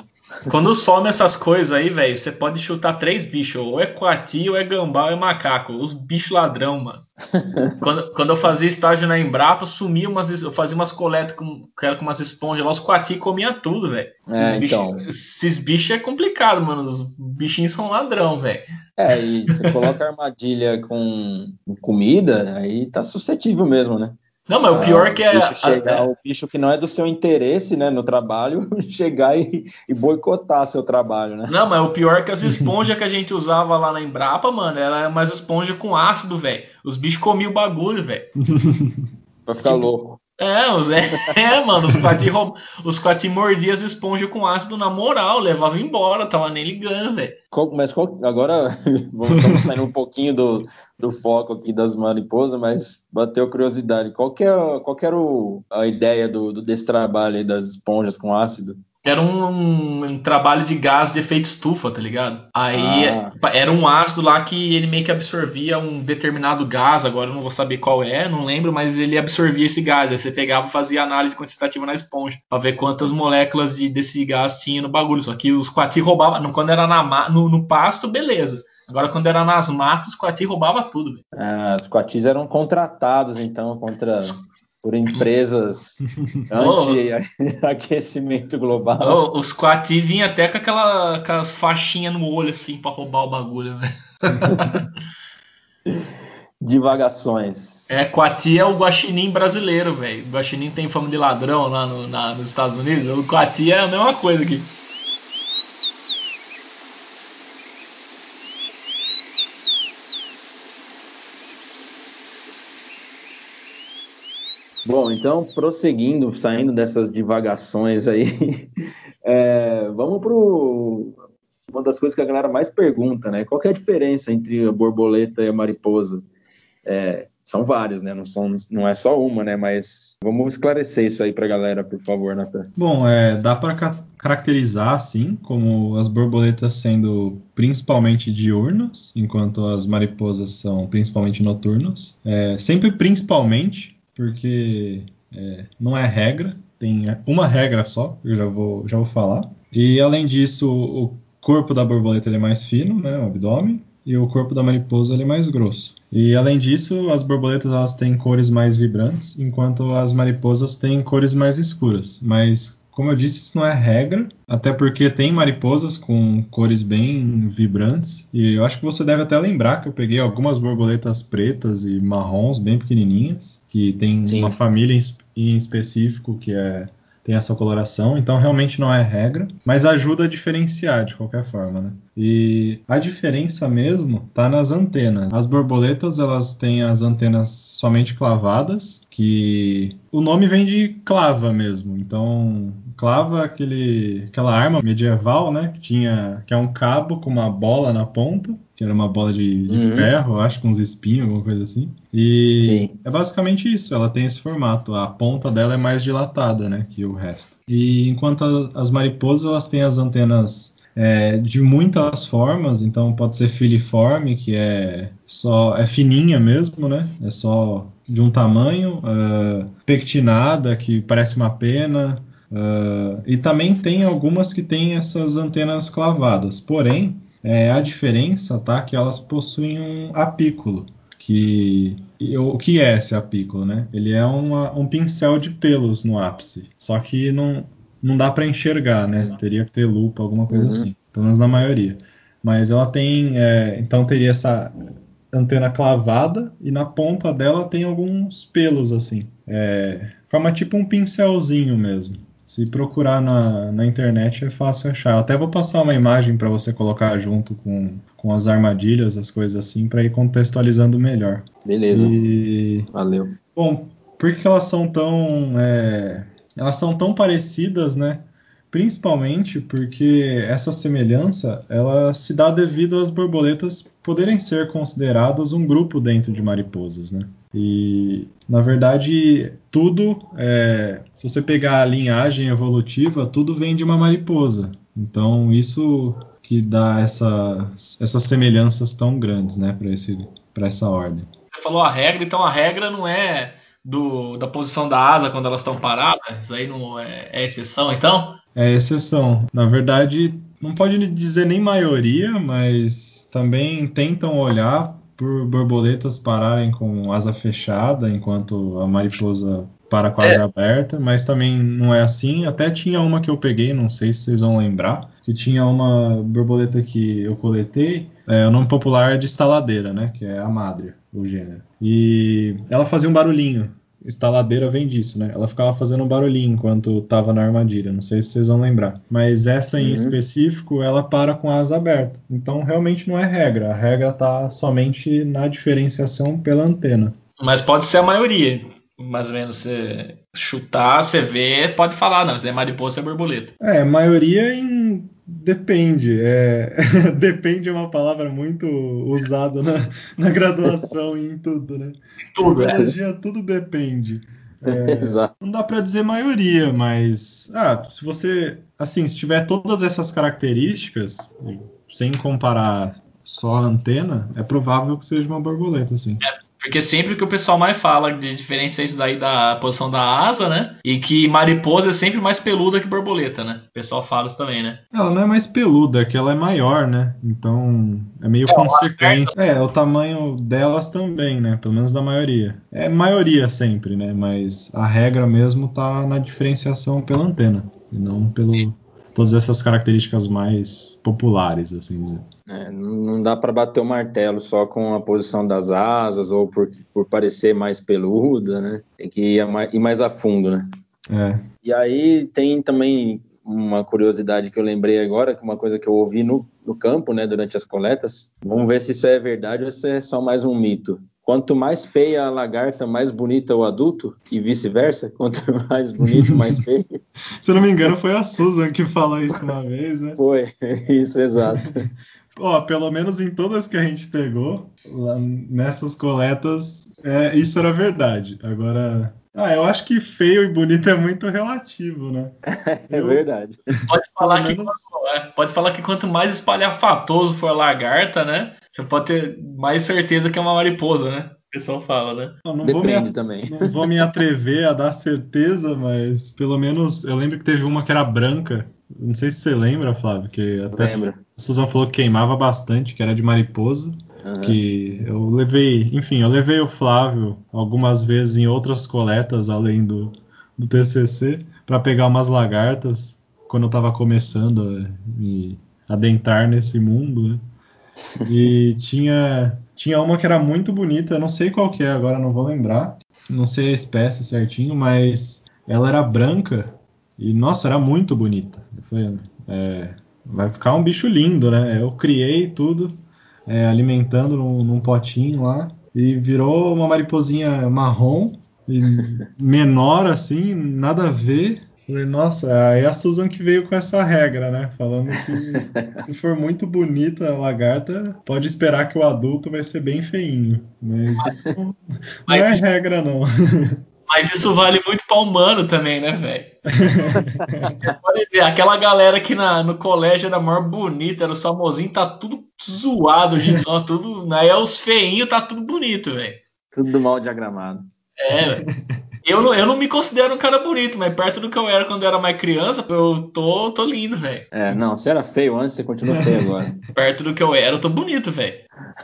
Quando some essas coisas aí, velho, você pode chutar três bichos. Ou é coati, ou é gambá, ou é macaco. Os bichos ladrão, mano. quando, quando eu fazia estágio na Embrapa, sumia umas. Eu fazia umas coletas com, com umas esponjas lá. Os coati comia tudo, velho. É, Esses então. Esses bichos é complicado, mano. Os bichinhos são ladrão, velho. é, e você coloca armadilha com comida, aí tá suscetível mesmo, né? Não, mas o pior Ah, que é. o bicho chegar, é- o bicho que não é do seu interesse, né, no trabalho, chegar e, e boicotar seu trabalho, né? Não, mas o pior é que as esponjas que a gente usava lá na Embrapa, mano, era umas esponjas com ácido, velho. Os bichos comiam o bagulho, velho. Pra ficar Tipo, louco. É, é, é, mano, os quati, roub- os quati mordiam as esponjas com ácido na moral, levavam embora, tava nem ligando, velho. Mas qual- agora vamos estamos saindo um pouquinho do, do foco aqui das mariposas, mas bateu curiosidade. Qual que, é, qual que era o- a ideia do, do- desse trabalho aí das esponjas com ácido? Era um, um trabalho de gás de efeito estufa, tá ligado? Aí Ah. era um ácido lá que ele meio que absorvia um determinado gás, agora eu não vou saber qual é, não lembro, mas ele absorvia esse gás. Aí você pegava e fazia análise quantitativa na esponja, pra ver quantas moléculas de, desse gás tinha no bagulho. Só que os coati roubavam, quando era na no, no pasto, beleza. Agora quando era nas matas, os coati roubava tudo. Ah, os coatis eram contratados, então, contra por empresas anti-aquecimento global. Oh, os Quati vinham até com aquela, aquelas faixinhas no olho, assim, para roubar o bagulho, né? Divagações. É, Quati é o guaxinim brasileiro, velho. O guaxinim tem fama de ladrão lá no, na, nos Estados Unidos. O Quati é a mesma coisa aqui. Bom, então, prosseguindo, saindo dessas divagações aí, é, vamos para uma das coisas que a galera mais pergunta, né? Qual é a diferença entre a borboleta e a mariposa? É, são várias, né? Não, são, não é só uma, né? Mas vamos esclarecer isso aí para a galera, por favor, Natan. Bom, é, dá para ca caracterizar, assim, como as borboletas sendo principalmente diurnas, enquanto as mariposas são principalmente noturnas. É, sempre principalmente, porque é, não é regra, tem uma regra só, eu já vou, já vou falar. E além disso, o corpo da borboleta é mais fino, né, o abdômen, e o corpo da mariposa é mais grosso. E além disso, as borboletas elas têm cores mais vibrantes, enquanto as mariposas têm cores mais escuras. Mas como eu disse, isso não é regra, até porque tem mariposas com cores bem vibrantes. E eu acho que você deve até lembrar que eu peguei algumas borboletas pretas e marrons bem pequenininhas, que tem Sim. uma família em específico que é tem essa coloração, então realmente não é regra, mas ajuda a diferenciar de qualquer forma, né? E a diferença mesmo tá nas antenas. As borboletas elas têm as antenas somente clavadas, que o nome vem de clava mesmo. Então, clava é aquele, aquela arma medieval, né, que tinha que é um cabo com uma bola na ponta que era uma bola de, de uhum. ferro, acho, com uns espinhos, alguma coisa assim. E Sim. é basicamente isso, ela tem esse formato. A ponta dela é mais dilatada, né, que o resto. E enquanto a, as mariposas, elas têm as antenas é, de muitas formas, então pode ser filiforme, que é só é fininha mesmo, né? É só de um tamanho, uh, pectinada, que parece uma pena, uh, e também tem algumas que têm essas antenas clavadas. Porém, é, a diferença tá que elas possuem um apículo, que o que é esse apículo, né? Ele é uma, um pincel de pelos no ápice, só que não, não dá para enxergar, né? Teria que ter lupa, alguma coisa uhum. assim, pelo menos na maioria. Mas ela tem, é, então teria essa antena clavada e na ponta dela tem alguns pelos assim, é, forma tipo um pincelzinho mesmo. Se procurar na, na internet é fácil achar. Eu até vou passar uma imagem para você colocar junto com, com as armadilhas, as coisas assim, para ir contextualizando melhor. Beleza. E... Valeu. Bom, por que elas são tão. É... Elas são tão parecidas, né? Principalmente porque essa semelhança ela se dá devido às borboletas poderem ser consideradas um grupo dentro de mariposas, né? E, na verdade, tudo, é, se você pegar a linhagem evolutiva, tudo vem de uma mariposa. Então, isso que dá essa, essas semelhanças tão grandes, né, para essa ordem. Você falou a regra, então a regra não é do, da posição da asa quando elas estão paradas? Isso aí não é, é exceção, então? É exceção. Na verdade, não pode dizer nem maioria, mas também tentam olhar por borboletas pararem com asa fechada, enquanto a mariposa para asa é. aberta, mas também não é assim. Até tinha uma que eu peguei, não sei se vocês vão lembrar, que tinha uma borboleta que eu coletei, é, o nome popular é de estaladeira, né, que é a madre, o gênero. E ela fazia um barulhinho estaladeira vem disso, né? Ela ficava fazendo um barulhinho enquanto tava na armadilha. Não sei se vocês vão lembrar. Mas essa em uhum. específico, ela para com a asa aberta. Então realmente não é regra. A regra tá somente na diferenciação pela antena. Mas pode ser a maioria. Mais ou menos você chutar, você vê, pode falar, não, você é mariposa, é borboleta. É, maioria em Depende. É... Depende é uma palavra muito usada na, na graduação e em tudo, né? Tudo, é. Biologia, tudo depende. É, não dá para dizer maioria, mas ah, se você assim, se tiver todas essas características, sem comparar só a antena, é provável que seja uma borboleta, assim. É, Porque sempre que o pessoal mais fala de diferença é isso daí da posição da asa, né? E que mariposa é sempre mais peluda que borboleta, né? O pessoal fala isso também, né? Ela não é mais peluda, é que ela é maior, né? Então é meio É, consequência. É, o tamanho delas também, né? Pelo menos da maioria. É maioria sempre, né? Mas a regra mesmo tá na diferenciação pela antena. E não pelo. Todas essas características mais populares, assim dizer. É, não dá para bater o martelo só com a posição das asas ou por, por parecer mais peluda, né? Tem que ir, mais, ir mais a fundo, né? É. E aí tem também uma curiosidade que eu lembrei agora, que uma coisa que eu ouvi no, no campo, né, durante as coletas. Vamos ver se isso é verdade ou se é só mais um mito. Quanto mais feia a lagarta, mais bonita o adulto, e vice-versa. Quanto mais bonito, mais feio. Se eu não me engano, foi a Susan que falou isso uma vez, né? Foi, isso, exato. Ó, pelo menos em todas que a gente pegou, lá nessas coletas, é, isso era verdade. Agora. Ah, eu acho que feio e bonito é muito relativo, né? É Eu- verdade. Pode falar, que menos- quanto, é, pode falar que quanto mais espalhafatoso for a lagarta, né? Você pode ter mais certeza que é uma mariposa, né? O pessoal fala, né? Eu não vou me Depende também. Não vou me atrever a dar certeza, mas pelo menos eu lembro que teve uma que era branca. Não sei se você lembra, Flávio, que até Lembra? a Susan falou que queimava bastante, que era de mariposa. Aham. Que eu levei, enfim, eu levei o Flávio algumas vezes em outras coletas além do, do TCC para pegar umas lagartas quando eu tava começando a me adentrar nesse mundo, né? E tinha tinha uma que era muito bonita, não sei qual que é agora, não vou lembrar. Não sei a espécie certinho, mas ela era branca e nossa, era muito bonita. Falei, é, vai ficar um bicho lindo, né? Eu criei tudo é, alimentando num, num potinho lá e virou uma mariposinha marrom menor assim, nada a ver. Falei, nossa, aí a Susan que veio com essa regra, né? Falando que se for muito bonita a lagarta, pode esperar que o adulto vai ser bem feinho. Mas não, não é regra, não. Mas isso vale muito pra humano também, né, velho? Você pode ver, aquela galera que na, no colégio era maior bonita, era os famosinhos, tá tudo zoado hoje, em dia, tudo. Aí é os feinhos, tá tudo bonito, velho. Tudo mal diagramado. É, velho. Eu não, eu não me considero um cara bonito, mas perto do que eu era quando eu era mais criança, eu tô, tô lindo, velho. É, não, você era feio antes, você continua feio agora. Perto do que eu era, eu tô bonito, velho.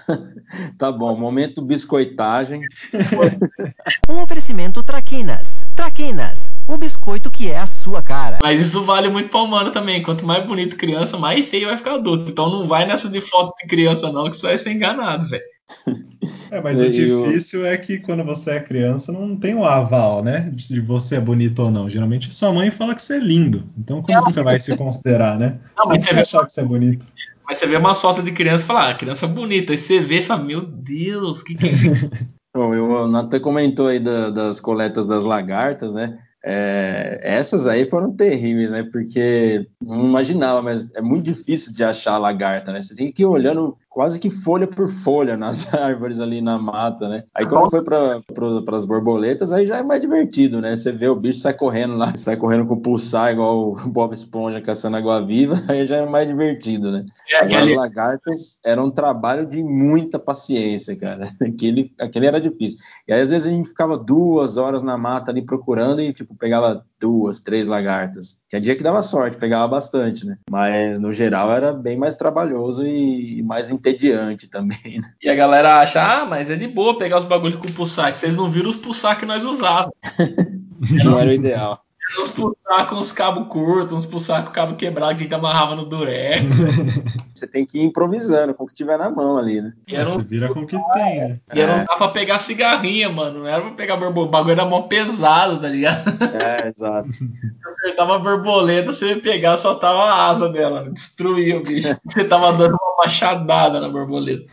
Tá bom, momento biscoitagem. Um oferecimento Traquinas. Traquinas, o biscoito que é a sua cara. Mas isso vale muito pra humano também. Quanto mais bonito criança, mais feio vai ficar adulto. Então não vai nessa de foto de criança, não, que você vai ser enganado, velho. É, mas o E o- difícil é que quando você é criança não tem o aval, né? De você é bonito ou não. Geralmente sua mãe fala que você é lindo. Então como você vai se considerar, né? Não, mas você você vai vê- achar que você é bonito. Mas você vê uma foto de criança e fala, ah, criança bonita. Aí você vê e fala, meu Deus, que que é isso? Bom, o Natan comentou aí da- das coletas das lagartas, né? É, essas aí foram terríveis, né? Porque não imaginava, mas é muito difícil de achar a lagarta, né? Você tem que ir olhando quase que folha por folha nas árvores ali na mata, né? Aí quando foi para as borboletas, aí já é mais divertido, né? Você vê o bicho sai correndo lá, sai correndo com o pulsar igual o Bob Esponja caçando água viva, aí já é mais divertido, né? É Agora, as lagartas era um trabalho de muita paciência, cara. Aquele, aquele era difícil. E aí, às vezes, a gente ficava duas horas na mata ali procurando e, tipo, pegava duas, três lagartas. Tinha dia que dava sorte, pegava bastante, né? Mas, no geral, era bem mais trabalhoso e mais entediante também, né? E a galera acha, ah, mas é de boa pegar os bagulhos com pulsar, que vocês não viram os pulsar que nós usávamos. Não era o ideal. Uns pulsar com os cabos curtos, uns pulsar com o cabo quebrado que a gente amarrava no durex. Você tem que ir improvisando com o que tiver na mão ali, né? E era um Você vira com o que tem, né? E eu não dava pra pegar cigarrinha, mano. Não era pra pegar borboleta. O bagulho era mó pesado, tá ligado? É, exato. Você acertava a borboleta, você ia pegar, soltava a asa dela. Destruía o bicho. Você tava dando uma machadada na borboleta.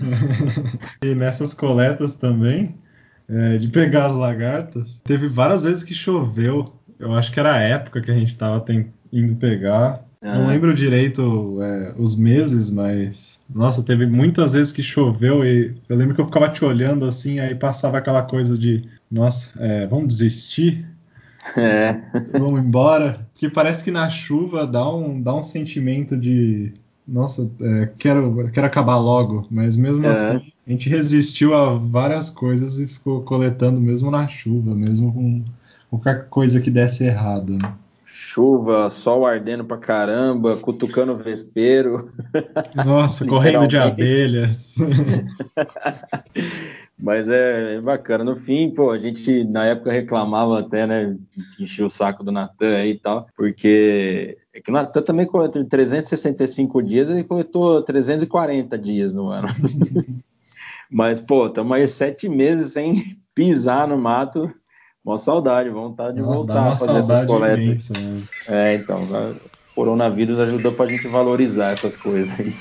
E nessas coletas também, é, de pegar as lagartas, teve várias vezes que choveu. Eu acho que era a época que a gente tava tem- indo pegar. Não Ah. lembro direito é, os meses, mas. Nossa, teve muitas vezes que choveu e eu lembro que eu ficava te olhando assim, aí passava aquela coisa de, nossa, é, vamos desistir? É. Vamos embora? Porque parece que na chuva dá um, dá um sentimento de, nossa, é, quero, quero acabar logo, mas mesmo É. assim a gente resistiu a várias coisas e ficou coletando mesmo na chuva, mesmo com qualquer coisa que desse errado. Chuva, sol ardendo pra caramba, cutucando vespeiro. Nossa, correndo de abelhas. Mas é, é bacana. No fim, pô, a gente na época reclamava até, né? Enchia o saco do Natan aí e tal, porque é que o Natan também coletou 365 dias, ele coletou 340 dias no ano. Mas, pô, estamos aí sete meses sem pisar no mato. Mó saudade, vontade de Nossa, voltar uma a fazer essas coletas. imensa. né? É, então, o coronavírus ajudou pra gente valorizar essas coisas aí.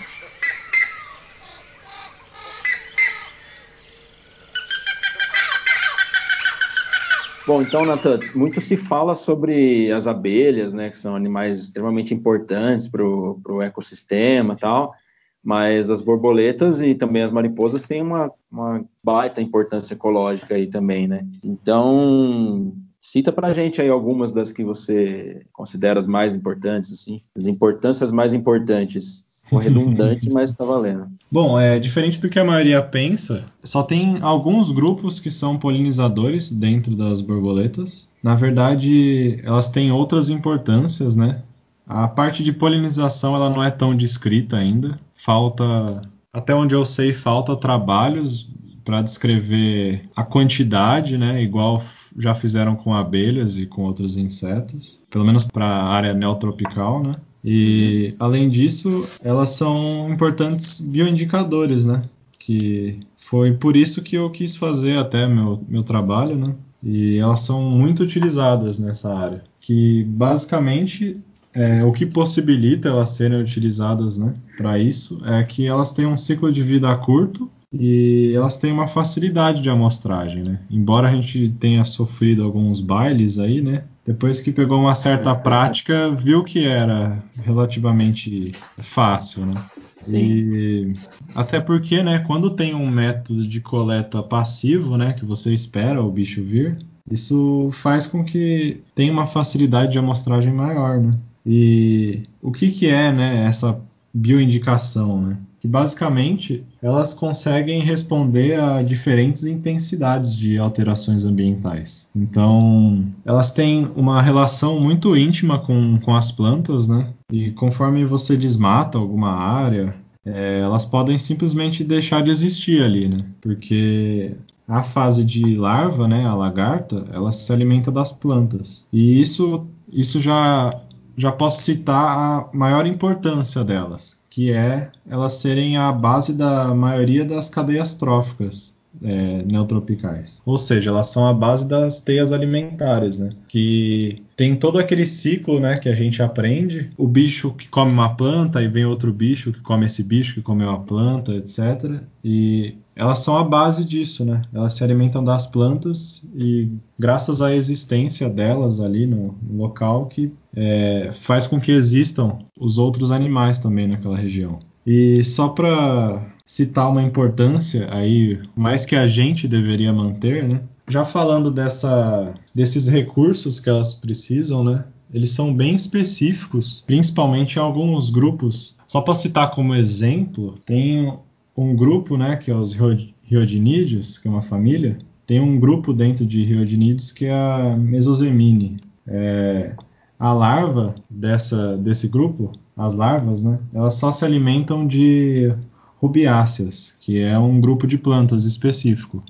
Bom, então, Nathan, muito se fala sobre as abelhas, né, que são animais extremamente importantes para o ecossistema e tal, mas as borboletas e também as mariposas têm uma, uma baita importância ecológica aí também, né? Então, cita pra gente aí algumas das que você considera as mais importantes, assim, as importâncias mais importantes. Ficou redundante, mas tá valendo. Bom, é diferente do que a maioria pensa, só tem alguns grupos que são polinizadores dentro das borboletas. Na verdade, elas têm outras importâncias, né? A parte de polinização ela não é tão descrita ainda. Falta, até onde eu sei, falta trabalhos para descrever a quantidade, né? Igual já fizeram com abelhas e com outros insetos, pelo menos para a área neotropical, né? E além disso, elas são importantes bioindicadores, né? Que foi por isso que eu quis fazer até meu, meu trabalho, né? E elas são muito utilizadas nessa área. Que basicamente é, o que possibilita elas serem utilizadas né, para isso é que elas têm um ciclo de vida curto e elas têm uma facilidade de amostragem, né? Embora a gente tenha sofrido alguns bailes aí, né? Depois que pegou uma certa prática, viu que era relativamente fácil, né? Sim. E até porque, né, quando tem um método de coleta passivo, né, que você espera o bicho vir, isso faz com que tenha uma facilidade de amostragem maior, né? E o que que é, né, essa bioindicação, né? Que basicamente elas conseguem responder a diferentes intensidades de alterações ambientais. Então, elas têm uma relação muito íntima com, com as plantas, né? E conforme você desmata alguma área, é, elas podem simplesmente deixar de existir ali, né? Porque a fase de larva, né, a lagarta, ela se alimenta das plantas. E isso, isso já, já posso citar a maior importância delas, que é elas serem a base da maioria das cadeias tróficas é, neotropicais. Ou seja, elas são a base das teias alimentares, né? Que tem todo aquele ciclo, né, que a gente aprende. O bicho que come uma planta e vem outro bicho que come esse bicho que comeu a planta, etc. E elas são a base disso, né? Elas se alimentam das plantas e graças à existência delas ali no, no local que é, faz com que existam os outros animais também naquela região. E só para citar uma importância aí, mais que a gente deveria manter, né? Já falando dessa, desses recursos que elas precisam, né? Eles são bem específicos, principalmente em alguns grupos. Só para citar como exemplo, tem um grupo, né, que é os riodinídeos, que é uma família. Tem um grupo dentro de riodinídeos que é a Mesosemine. É, a larva dessa, desse grupo, as larvas, né, elas só se alimentam de rubiáceas, que é um grupo de plantas específico.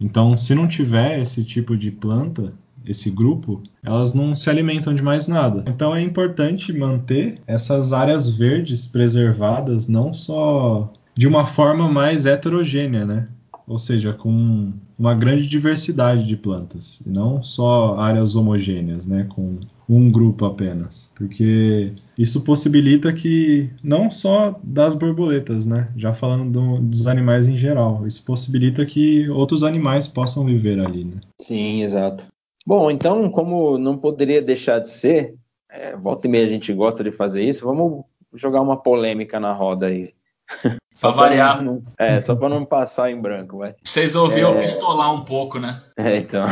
Então, se não tiver esse tipo de planta, esse grupo, elas não se alimentam de mais nada. Então é importante manter essas áreas verdes preservadas, não só de uma forma mais heterogênea, né? Ou seja, com uma grande diversidade de plantas, e não só áreas homogêneas, né? Com um grupo apenas, porque isso possibilita que não só das borboletas, né? Já falando do, dos animais em geral, isso possibilita que outros animais possam viver ali, né? Sim, exato. Bom, então, como não poderia deixar de ser, é, volta e meia a gente gosta de fazer isso, vamos jogar uma polêmica na roda aí. Pra variar. Não, é, só para não passar em branco, vai. Vocês ouviram É. pistolar um pouco, né? É, então.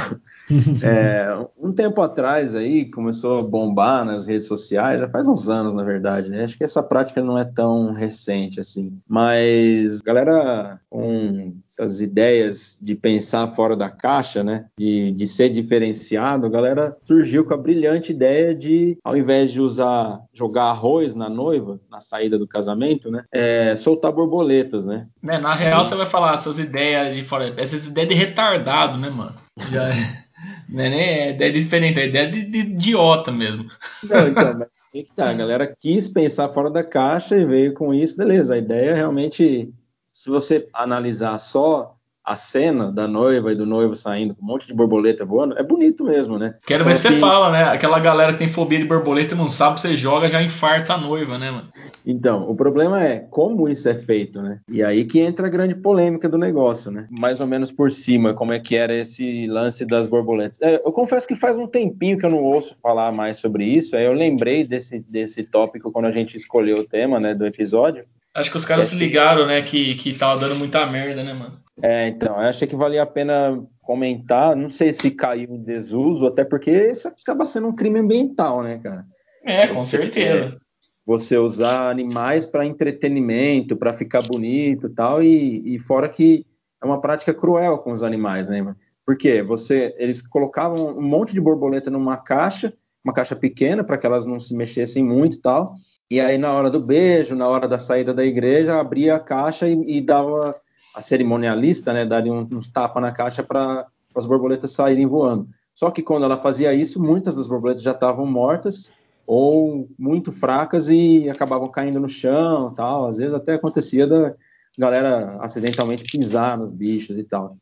É, um tempo atrás aí começou a bombar nas redes sociais, já faz uns anos na verdade, né? Acho que essa prática não é tão recente assim, mas galera com essas ideias de pensar fora da caixa, né? De, de ser diferenciado, a galera surgiu com a brilhante ideia de, ao invés de usar jogar arroz na noiva na saída do casamento, né? É, soltar borboletas, né? né? Na real, você vai falar essas ideias de fora, essas ideias de retardado, né, mano? Já é. Não é nem ideia diferente, é ideia de, de idiota mesmo. Não, então, mas que tá, a galera quis pensar fora da caixa e veio com isso, beleza. A ideia é realmente, se você analisar só a cena da noiva e do noivo saindo com um monte de borboleta voando, é bonito mesmo, né? Quero ver se você fala, né? Aquela galera que tem fobia de borboleta e não sabe, você joga, já infarta a noiva, né, mano? Então, o problema é como isso é feito, né? E aí que entra a grande polêmica do negócio, né? Mais ou menos por cima, como é que era esse lance das borboletas. É, eu confesso que faz um tempinho que eu não ouço falar mais sobre isso, aí eu lembrei desse, desse tópico quando a gente escolheu o tema, né, do episódio. Acho que os caras é se ligaram, né, que, que tava dando muita merda, né, mano? É, então, eu achei que valia a pena comentar. Não sei se caiu em desuso, até porque isso acaba sendo um crime ambiental, né, cara? É, com você, certeza. Você usar animais para entretenimento, para ficar bonito e tal, e, fora que é uma prática cruel com os animais, né? Porque você, eles colocavam um monte de borboleta numa caixa, uma caixa pequena, para que elas não se mexessem muito e tal. E aí, na hora do beijo, na hora da saída da igreja, abria a caixa e, e dava a cerimonialista, né, daria uns tapas na caixa para as borboletas saírem voando. Só que quando ela fazia isso, muitas das borboletas já estavam mortas ou muito fracas e acabavam caindo no chão, tal. Às vezes até acontecia da galera acidentalmente pisar nos bichos e tal.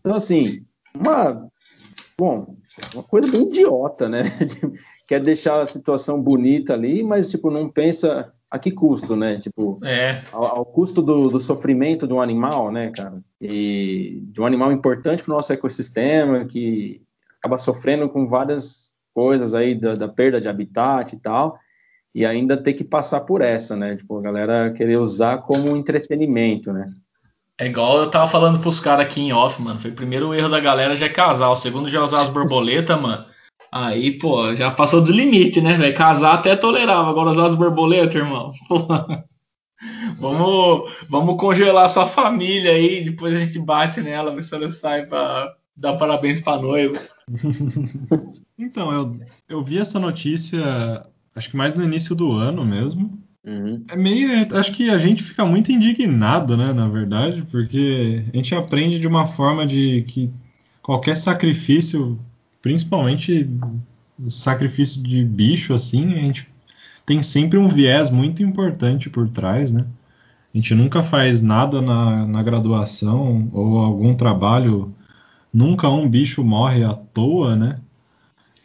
Então assim, uma bom, uma coisa bem idiota, né? Quer deixar a situação bonita ali, mas tipo não pensa a que custo, né? Tipo, é. ao, ao custo do, do, sofrimento de um animal, né, cara? E de um animal importante para o nosso ecossistema, que acaba sofrendo com várias coisas aí da, da, perda de habitat e tal, e ainda ter que passar por essa, né? Tipo, a galera querer usar como entretenimento, né? É igual eu tava falando pros caras aqui em off, mano. Foi o primeiro erro da galera já é casar, o segundo já é usar as borboletas, mano. Aí, pô, já passou dos limites, né, velho? Casar até tolerava, agora usar as borboletas, irmão. vamos, vamos congelar sua família aí, depois a gente bate nela, ver se ela sai pra dar parabéns pra noiva. então, eu, eu vi essa notícia, acho que mais no início do ano mesmo. Uhum. É meio. Acho que a gente fica muito indignado, né, na verdade, porque a gente aprende de uma forma de que qualquer sacrifício principalmente sacrifício de bicho, assim, a gente tem sempre um viés muito importante por trás, né? A gente nunca faz nada na, na graduação ou algum trabalho, nunca um bicho morre à toa, né?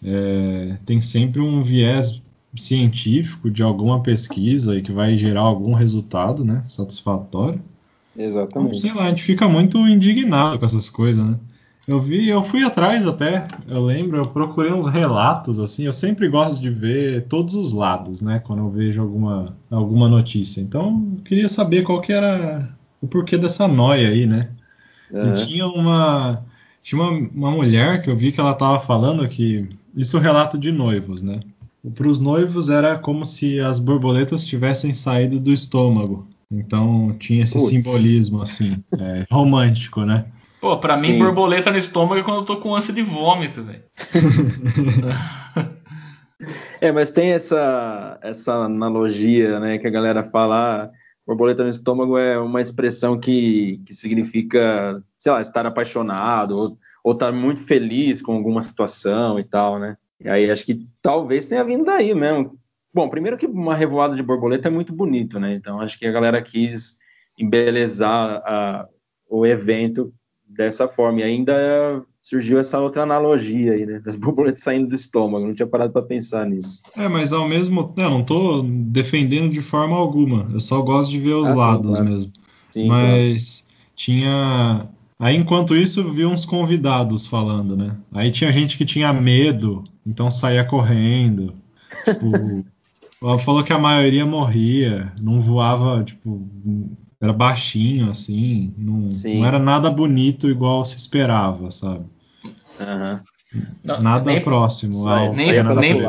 É, tem sempre um viés científico de alguma pesquisa e que vai gerar algum resultado, né? Satisfatório. Exatamente. Então, sei lá, a gente fica muito indignado com essas coisas, né? Eu vi, eu fui atrás até, eu lembro, eu procurei uns relatos, assim, eu sempre gosto de ver todos os lados, né, quando eu vejo alguma, alguma notícia. Então, eu queria saber qual que era o porquê dessa noia aí, né? Uhum. E tinha uma, tinha uma, uma mulher que eu vi que ela estava falando que, isso é relato de noivos, né? Para os noivos era como se as borboletas tivessem saído do estômago. Então tinha esse Puts. simbolismo assim, é, romântico, né? Pô, pra Sim. mim, borboleta no estômago é quando eu tô com ânsia de vômito, velho. é, mas tem essa, essa analogia, né, que a galera fala, ah, borboleta no estômago é uma expressão que, que significa, sei lá, estar apaixonado ou, ou estar muito feliz com alguma situação e tal, né? E aí acho que talvez tenha vindo daí mesmo. Bom, primeiro que uma revoada de borboleta é muito bonito, né? Então acho que a galera quis embelezar a, o evento dessa forma. E ainda surgiu essa outra analogia aí, né? Das borboletas saindo do estômago. Não tinha parado para pensar nisso. É, mas ao mesmo tempo, não estou defendendo de forma alguma. Eu só gosto de ver os ah, lados sim, claro. mesmo. Sim, mas claro. tinha. Aí, enquanto isso, vi uns convidados falando, né? Aí tinha gente que tinha medo, então saía correndo. Tipo, falou que a maioria morria, não voava, tipo, era baixinho, assim, não, não, era nada bonito igual se esperava, sabe? Uhum. Não, Nada nem, próximo Sai- ao nem- nem-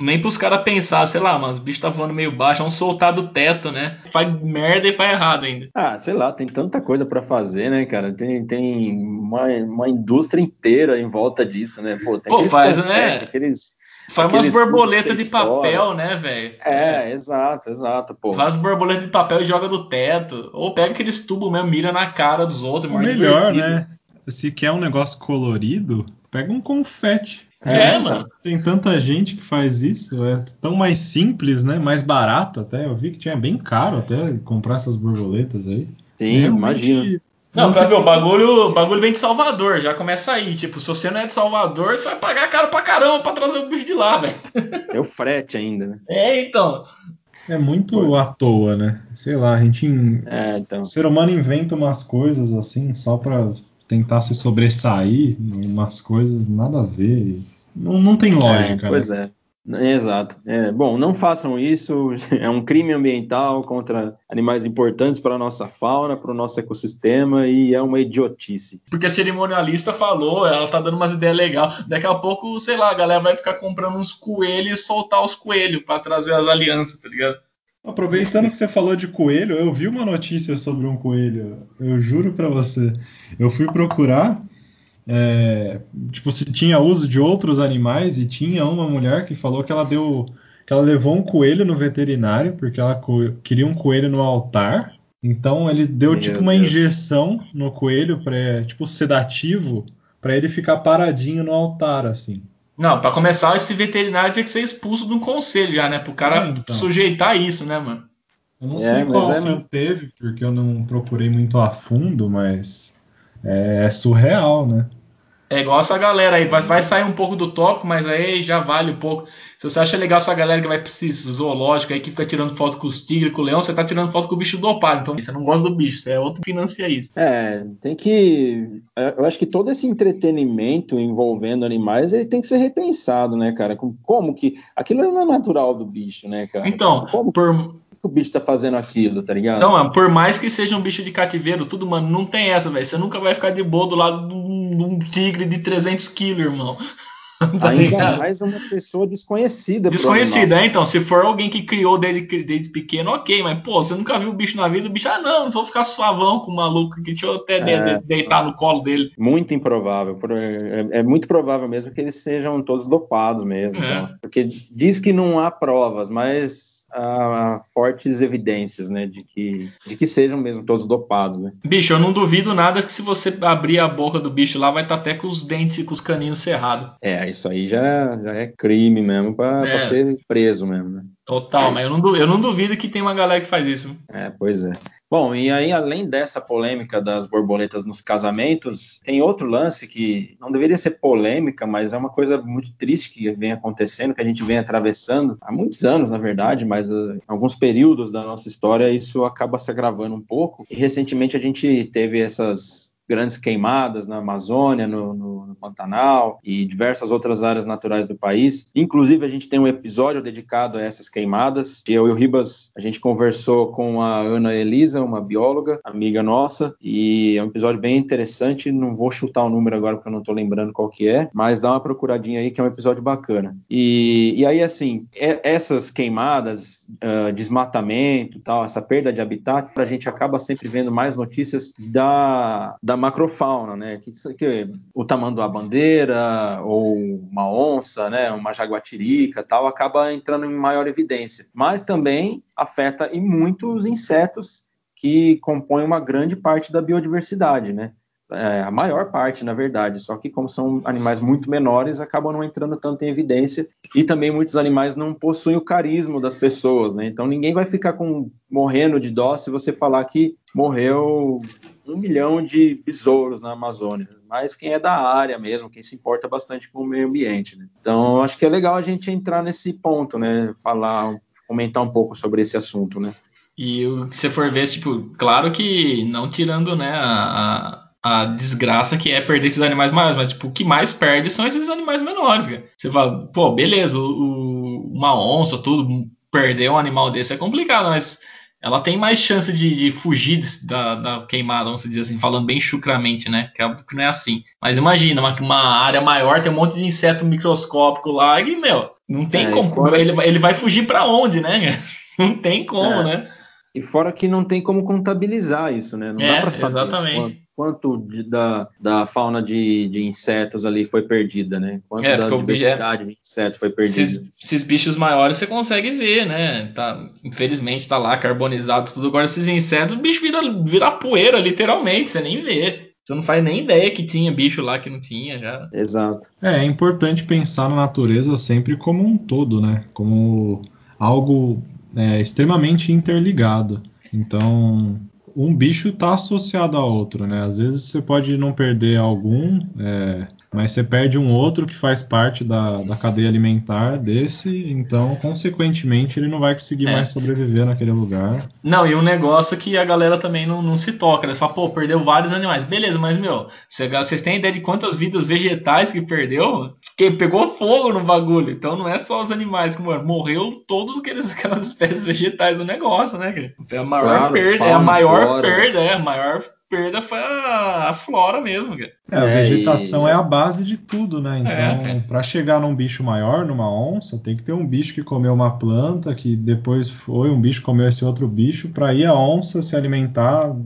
nem pros caras pensar, sei lá, mas o bicho tá voando meio baixo, vamos soltar do teto, né? Faz merda e faz errado ainda. Ah, sei lá, tem tanta coisa pra fazer, né, cara? Tem, tem uma, uma indústria inteira em volta disso, né? Pô, tem Pô, faz, né? Aqueles... Faz umas borboletas de papel, né, velho? É, exato, exato, pô. Faz borboleta de papel e joga do teto. Ou pega aqueles tubos mesmo, mira na cara dos outros. Mais melhor, divertido. né? Se quer um negócio colorido, pega um confete. É, então. mano. Tem tanta gente que faz isso, é tão mais simples, né? Mais barato até. Eu vi que tinha bem caro até comprar essas borboletas aí. Sim, Realmente, imagino. Não, pra tem- ver, o bagulho, o bagulho vem de Salvador, já começa aí. Tipo, se você não é de Salvador, você vai pagar caro pra caramba pra trazer o bicho de lá, velho. É o frete ainda, né? É, então. É muito à toa, né? Sei lá, a gente. in- É, então. O ser humano inventa umas coisas assim só pra tentar se sobressair, umas coisas nada a ver. Não, não tem lógica, É, pois né? é. Exato. É, bom, não façam isso. É um crime ambiental contra animais importantes para a nossa fauna, para o nosso ecossistema e é uma idiotice. Porque a cerimonialista falou, ela tá dando umas ideias legais. Daqui a pouco, sei lá, a galera vai ficar comprando uns coelhos e soltar os coelhos pra trazer as alianças, tá ligado? Aproveitando que você falou de coelho, eu vi uma notícia sobre um coelho. Eu juro pra você. Eu fui procurar, é, tipo, se tinha uso de outros animais e tinha uma mulher que falou que ela deu, que ela levou um coelho no veterinário porque ela co- queria um coelho no altar. Então ele deu Meu tipo uma Deus. injeção no coelho para, tipo, sedativo pra ele ficar paradinho no altar assim. Não, pra começar, esse veterinário tinha que ser expulso de um conselho já, né? Pro cara É, então. sujeitar isso, né, mano? Eu não É, sei mas qual é fim teve, porque eu não procurei muito a fundo, mas é, é surreal, né? É igual essa galera aí, vai, vai sair um pouco do tópico, mas aí já vale um pouco. Se você acha legal essa galera que vai pra esse zoológico aí, que fica tirando foto com os tigres, com o leão, você tá tirando foto com o bicho dopado. Então você não gosta do bicho, você é outro que financia isso. É, tem que. Eu acho que todo esse entretenimento envolvendo animais ele tem que ser repensado, né, cara? Com- Como que. Aquilo não é natural do bicho, né, cara? Então, como por, que o bicho tá fazendo aquilo, tá ligado? então, mano, por mais que seja um bicho de cativeiro, tudo, mano, não tem essa, velho. Você nunca vai ficar de boa do lado de um, tigre de 300 quilos, irmão. Tá Ainda ligado? mais uma pessoa desconhecida. animal. é, então, se for alguém que criou desde, desde pequeno, ok, mas, pô, você nunca viu o bicho na vida, o bicho, ah, não, vou ficar suavão com o maluco aqui, deixa eu até É. de- deitar no colo dele. Muito improvável. Pro- É, é muito provável mesmo que eles sejam todos dopados mesmo. É. então. Porque diz que não há provas, mas fortes evidências, né, de que, de que sejam mesmo todos dopados, né? Bicho, eu não duvido nada que se você abrir a boca do bicho lá, vai estar até com os dentes e com os caninhos cerrados. É, isso aí já, já é crime mesmo para É. ser preso mesmo, né? Total, mas eu não, eu não duvido que tem uma galera que faz isso. É, pois é. Bom, e aí, além dessa polêmica das borboletas nos casamentos, tem outro lance que não deveria ser polêmica, mas é uma coisa muito triste que vem acontecendo, que a gente vem atravessando há muitos anos, na verdade, mas uh, em alguns períodos da nossa história isso acaba se agravando um pouco. E recentemente a gente teve essas grandes queimadas na Amazônia, no, no, no Pantanal e diversas outras áreas naturais do país. Inclusive, a gente tem um episódio dedicado a essas queimadas. Eu e o Ribas, a gente conversou com a Ana Elisa, uma bióloga, amiga nossa, e é um episódio bem interessante. Não vou chutar o número agora porque eu não estou lembrando qual que é, mas dá uma procuradinha aí que é um episódio bacana. E, e aí, assim, é- essas queimadas, ah, desmatamento, tal, essa perda de habitat, a gente acaba sempre vendo mais notícias da, da macrofauna, né? Que, que o tamanduá bandeira ou uma onça, né? Uma jaguatirica, tal, acaba entrando em maior evidência. Mas também afeta e muito os insetos que compõem uma grande parte da biodiversidade, né? É, a maior parte, na verdade, só que como são animais muito menores, acabam não entrando tanto em evidência e também muitos animais não possuem o carisma das pessoas, né? Então ninguém vai ficar com, morrendo de dó se você falar que morreu um milhão de besouros na Amazônia, mas quem é da área mesmo, quem se importa bastante com o meio ambiente, né? Então acho que é legal a gente entrar nesse ponto, né? Falar, comentar um pouco sobre esse assunto, né? E o que você for ver, tipo, claro que não tirando, né, a, a, desgraça que é perder esses animais maiores, mas tipo, o que mais perde são esses animais menores, cara. Você fala, pô, beleza, o, o- uma onça, tudo, perder um animal desse é complicado, mas ela tem mais chance de, de fugir da, da, queimada, vamos dizer assim, falando bem chucramente, né? Que, é, que não é assim. Mas imagina, uma, uma, área maior, tem um monte de inseto microscópico lá e, meu, não tem é, como. Ele, ele vai fugir para onde, né? Não tem como, é. né? E fora que não tem como contabilizar isso, né? Não é, dá para saber exatamente. quanto, quanto de, da, da fauna de, de insetos ali foi perdida, né? Quanto é, da é diversidade é, de insetos foi perdida. Esses, esses, bichos maiores você consegue ver, né? Tá, infelizmente tá lá carbonizado tudo. Agora esses insetos, o bicho vira, vira poeira, literalmente, você nem vê. Você não faz nem ideia que tinha bicho lá que não tinha já. Exato. É, é importante pensar na natureza sempre como um todo, né? Como algo é, extremamente interligado. Então, um bicho está associado a outro, né? Às vezes você pode não perder algum, é, mas você perde um outro que faz parte da, da cadeia alimentar desse, então, consequentemente, ele não vai conseguir é. mais sobreviver naquele lugar. Não, e um negócio que a galera também não, não se toca, né? Você fala, pô, perdeu vários animais. Beleza, mas, meu, vocês têm ideia de quantas vidas vegetais que perdeu? Que pegou fogo no bagulho. Então não é só os animais que morreram, morreu todos aqueles, aquelas espécies vegetais do negócio, né? É a maior claro, perda, é a maior fora. perda, é a maior perda foi a, a flora mesmo. Cara. É, a é, vegetação e... é a base de tudo, né? Então, é, para chegar num bicho maior, numa onça, tem que ter um bicho que comeu uma planta, que depois foi um bicho que comeu esse outro bicho, para ir a onça se alimentar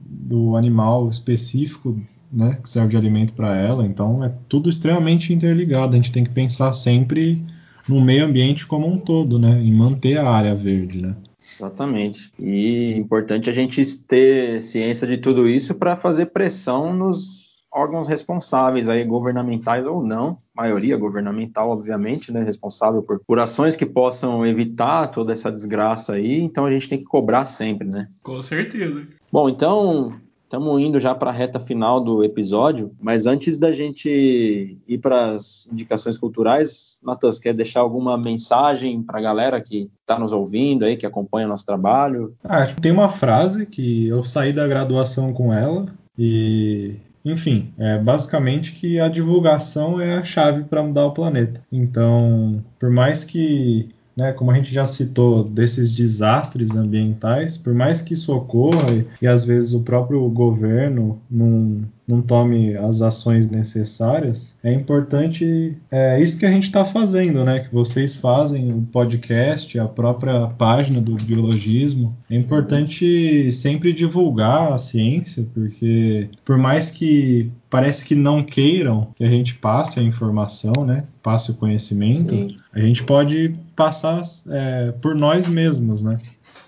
do animal específico, né, que serve de alimento para ela. Então, é tudo extremamente interligado. A gente tem que pensar sempre no meio ambiente como um todo, né, em manter a área verde, né? Exatamente. E importante a gente ter ciência de tudo isso para fazer pressão nos órgãos responsáveis aí, governamentais ou não, maioria governamental, obviamente, né, responsável por, por ações que possam evitar toda essa desgraça aí, então a gente tem que cobrar sempre, né? Com certeza. Bom, então Estamos indo já para a reta final do episódio, mas antes da gente ir para as indicações culturais, Natas, quer deixar alguma mensagem para a galera que está nos ouvindo aí, que acompanha o nosso trabalho? Ah, tem uma frase que eu saí da graduação com ela e enfim, é basicamente que a divulgação é a chave para mudar o planeta. Então, por mais que né, como a gente já citou, desses desastres ambientais, por mais que isso ocorra e, e às vezes o próprio governo não, não tome as ações necessárias, é importante, é isso que a gente está fazendo, né? Que vocês fazem o podcast, a própria página do biologismo. É importante sempre divulgar a ciência, porque por mais que parece que não queiram que a gente passe a informação, né? Passe o conhecimento, Sim. a gente pode passar é, por nós mesmos, né?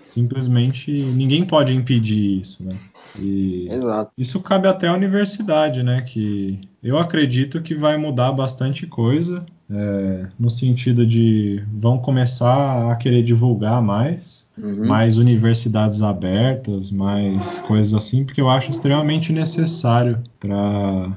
Simplesmente ninguém pode impedir isso, né? E Exato. isso cabe até à universidade, né? Que eu acredito que vai mudar bastante coisa, é, no sentido de vão começar a querer divulgar mais, uhum. mais universidades abertas, mais coisas assim, porque eu acho extremamente necessário para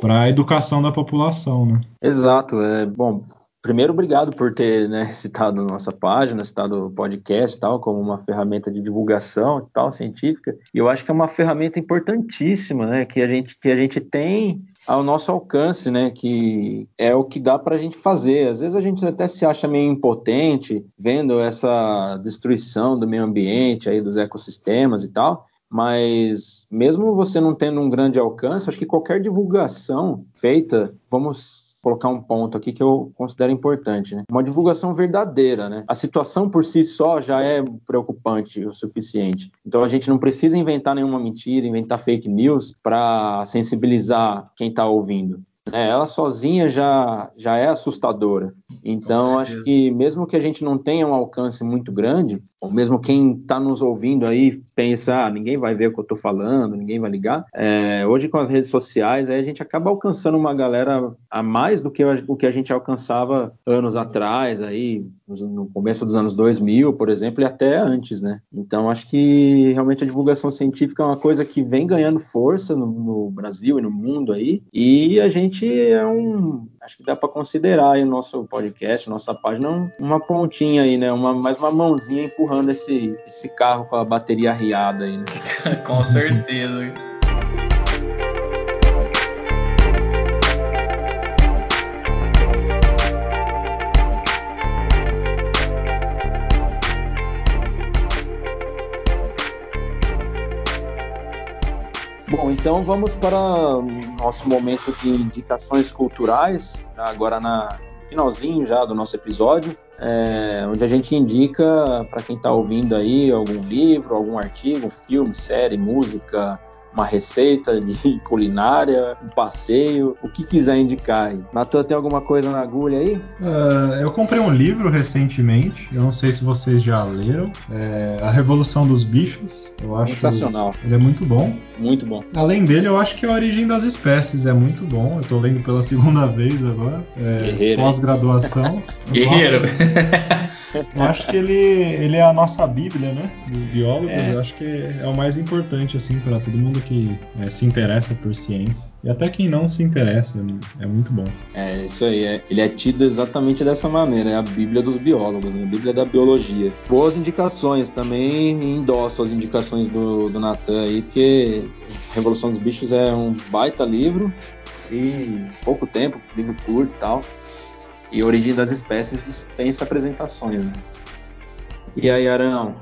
para a educação da população, né? Exato. É bom primeiro, obrigado por ter né, citado nossa página, citado o podcast tal, como uma ferramenta de divulgação tal, científica. E eu acho que é uma ferramenta importantíssima, né, que a gente, que a gente tem ao nosso alcance, né, que é o que dá para a gente fazer. Às vezes a gente até se acha meio impotente vendo essa destruição do meio ambiente, aí dos ecossistemas e tal, mas mesmo você não tendo um grande alcance, acho que qualquer divulgação feita, vamos colocar um ponto aqui que eu considero importante, né? Uma divulgação verdadeira, né? A situação por si só já é preocupante o suficiente. Então a gente não precisa inventar nenhuma mentira, inventar fake news para sensibilizar quem está ouvindo. É, ela sozinha já, já é assustadora. Então, acho que mesmo que a gente não tenha um alcance muito grande, ou mesmo quem está nos ouvindo aí pensa, ah, ninguém vai ver o que eu estou falando, ninguém vai ligar. É, hoje, com as redes sociais, aí a gente acaba alcançando uma galera a mais do que o que a gente alcançava anos atrás, aí, no começo dos anos 2000, por exemplo, e até antes, né? Então, acho que realmente a divulgação científica é uma coisa que vem ganhando força no, no Brasil e no mundo aí, e a gente é um. Acho que dá para considerar aí o nosso podcast, nossa página, uma pontinha aí, né? Uma, mais uma mãozinha empurrando esse, esse carro com a bateria arriada aí, né? com certeza. Então vamos para nosso momento de indicações culturais, agora na finalzinho já do nosso episódio, é, onde a gente indica para quem está ouvindo aí algum livro, algum artigo, filme, série, música, uma receita de culinária, um passeio, o que quiser indicar aí. Natan, tem alguma coisa na agulha aí? Uh, eu comprei um livro recentemente, eu não sei se vocês já leram, é A Revolução dos Bichos. Eu acho Sensacional. Ele é muito bom. Muito bom. Além dele, eu acho que a Origem das Espécies é muito bom. Eu tô lendo pela segunda vez agora. É, Pós-graduação. Guerreiro. Eu acho que ele, ele é a nossa bíblia, né? Dos biólogos. É. Eu acho que é o mais importante, assim, para todo mundo que é, se interessa por ciência. E até quem não se interessa, é muito bom. É, isso aí. É, ele é tido exatamente dessa maneira. É a bíblia dos biólogos, né? A bíblia da biologia. Boas indicações. Também endosso as indicações do, do Natan aí, porque Revolução dos Bichos é um baita livro. E pouco tempo, livro curto e tal. E Origem das Espécies dispensa apresentações. Né? E aí, Arão?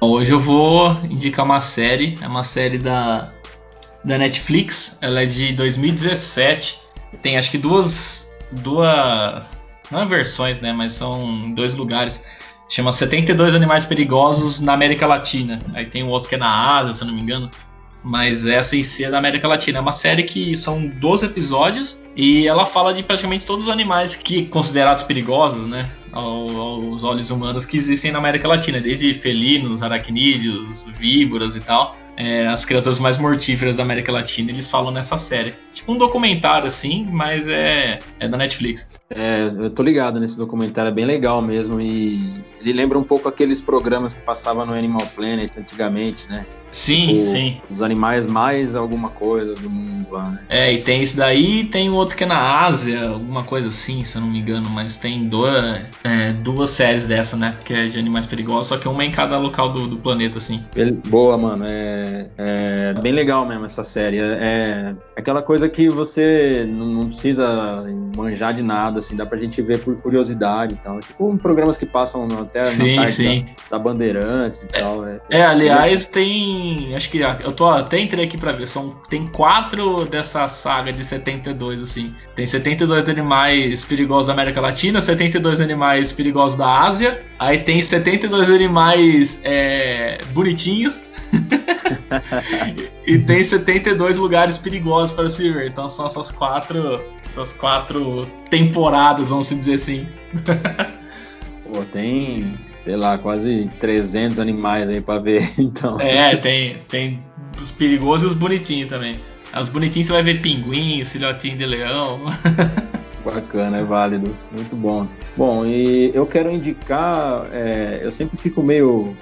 Hoje eu vou indicar uma série, é uma série da, da Netflix, ela é de 2017. Tem acho que duas. duas. não é versões, né? Mas são dois lugares. Chama 72 Animais Perigosos na América Latina. Aí tem um outro que é na Ásia, se eu não me engano mas essa em si é da América Latina. É uma série que são 12 episódios e ela fala de praticamente todos os animais que considerados perigosos, né, aos olhos humanos que existem na América Latina, desde felinos, aracnídeos, víboras e tal é, as criaturas mais mortíferas da América Latina, eles falam nessa série. Tipo um documentário, assim, mas é, é da Netflix. É, eu tô ligado nesse documentário, é bem legal mesmo. E ele lembra um pouco aqueles programas que passavam no Animal Planet antigamente, né? Sim, tipo, sim. Os animais mais alguma coisa do mundo lá, né? É, e tem esse daí tem outro que é na Ásia, alguma coisa assim, se eu não me engano, mas tem duas, é, duas séries dessa, né? Que é de animais perigosos, só que uma em cada local do, do planeta, assim. Boa, mano. É, é, bem legal mesmo essa série. É, é aquela coisa que você não, precisa manjar de nada, assim, dá pra gente ver por curiosidade e tal. Tipo programas que passam até sim, na tarde da, da, Bandeirantes e tal. É, é aliás, tem. Acho que eu tô até entrei aqui pra ver. São, tem quatro dessa saga de 72, assim. Tem 72 animais perigosos da América Latina, 72 animais perigosos da Ásia, aí tem 72 animais é, bonitinhos. E tem 72 lugares perigosos para se ver. Então são essas quatro, essas quatro temporadas, vamos dizer assim. Pô, tem, sei lá, quase 300 animais aí para ver, então. É, tem, tem os perigosos e os bonitinhos também. Os bonitinhos você vai ver pinguim, filhotinho de leão. Bacana, é válido, muito bom. Bom, e eu quero indicar, é, eu sempre fico meio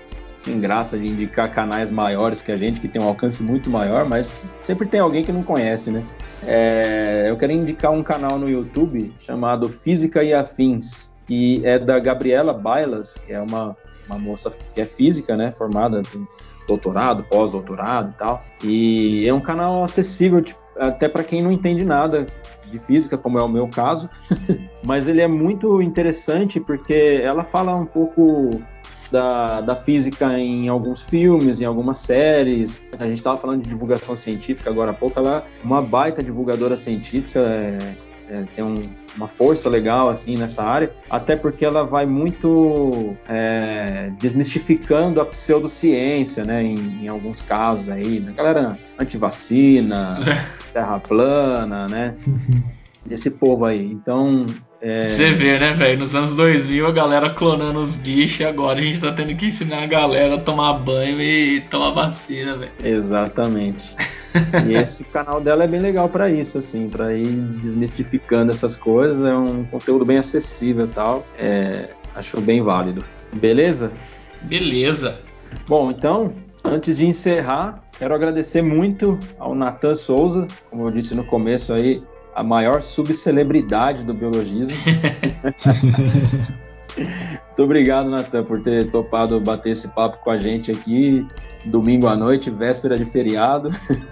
sem graça de indicar canais maiores que a gente, que tem um alcance muito maior, mas sempre tem alguém que não conhece, né? É, eu quero indicar um canal no YouTube chamado Física e Afins, que é da Gabriela Bailas, que é uma, uma moça que é física, né? Formada, tem doutorado, pós-doutorado e tal. E é um canal acessível tipo, até para quem não entende nada de física, como é o meu caso, mas ele é muito interessante porque ela fala um pouco da, da física em alguns filmes, em algumas séries. A gente estava falando de divulgação científica agora há pouco, ela é uma baita divulgadora científica, é, é, tem um, uma força legal assim nessa área, até porque ela vai muito é, desmistificando a pseudociência, né, em, em, alguns casos aí, né, galera antivacina, terra plana, né, desse povo aí. Então, é... Você vê, né, velho? Nos anos 2000 a galera clonando os bichos e agora a gente tá tendo que ensinar a galera a tomar banho e tomar vacina, velho. Exatamente. e esse canal dela é bem legal para isso, assim, para ir desmistificando essas coisas. É um conteúdo bem acessível e tal. É, acho bem válido. Beleza? Beleza. Bom, então, antes de encerrar, quero agradecer muito ao Natan Souza, como eu disse no começo aí, a maior subcelebridade do biologismo. Muito obrigado, Natan, por ter topado bater esse papo com a gente aqui, domingo à noite, véspera de feriado.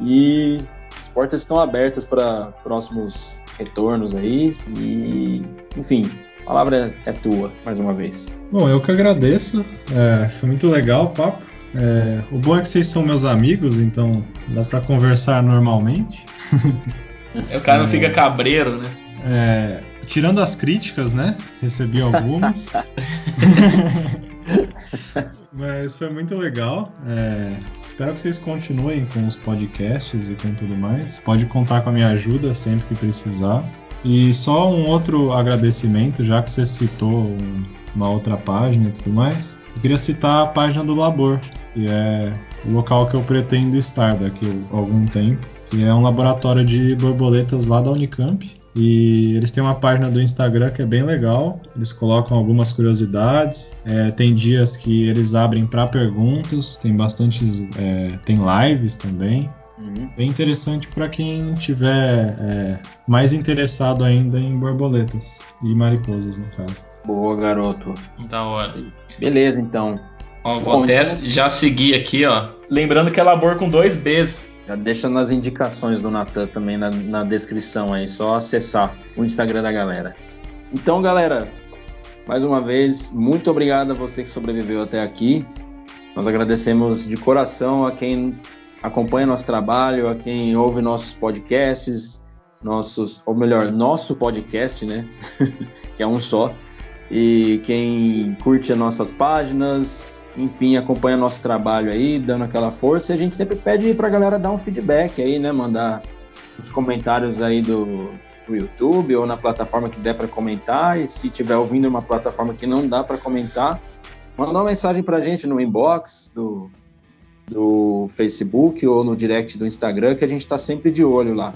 E as portas estão abertas para próximos retornos aí. E, enfim, a palavra é tua, mais uma vez. Bom, eu que agradeço. É, foi muito legal o papo. É, o bom é que vocês são meus amigos, então dá pra conversar normalmente. o cara não fica cabreiro, né? É, tirando as críticas, né? Recebi algumas. Mas foi muito legal. É, espero que vocês continuem com os podcasts e com tudo mais. Pode contar com a minha ajuda sempre que precisar. E só um outro agradecimento, já que você citou uma outra página e tudo mais. Eu queria citar a página do Labor, que é o local que eu pretendo estar daqui a algum tempo, que é um laboratório de borboletas lá da Unicamp. E eles têm uma página do Instagram que é bem legal. Eles colocam algumas curiosidades. É, tem dias que eles abrem para perguntas. Tem bastantes. É, tem lives também. Uhum. Bem interessante para quem tiver é, mais interessado ainda em borboletas e mariposas, no caso. Boa, garoto. Da hora. Beleza, então. Ó, vou Bom, até então... já seguir aqui, ó. Lembrando que é labor com dois Bs. Já deixa nas indicações do Natan também na, na descrição aí, só acessar o Instagram da galera. Então, galera, mais uma vez, muito obrigado a você que sobreviveu até aqui. Nós agradecemos de coração a quem acompanha nosso trabalho, a quem ouve nossos podcasts, nossos, ou melhor, nosso podcast, né? que é um só. E quem curte as nossas páginas, enfim, acompanha nosso trabalho aí, dando aquela força. E a gente sempre pede para a galera dar um feedback aí, né? Mandar os comentários aí do, do YouTube ou na plataforma que der para comentar. E se tiver ouvindo uma plataforma que não dá para comentar, manda uma mensagem para a gente no inbox do, do Facebook ou no direct do Instagram, que a gente está sempre de olho lá.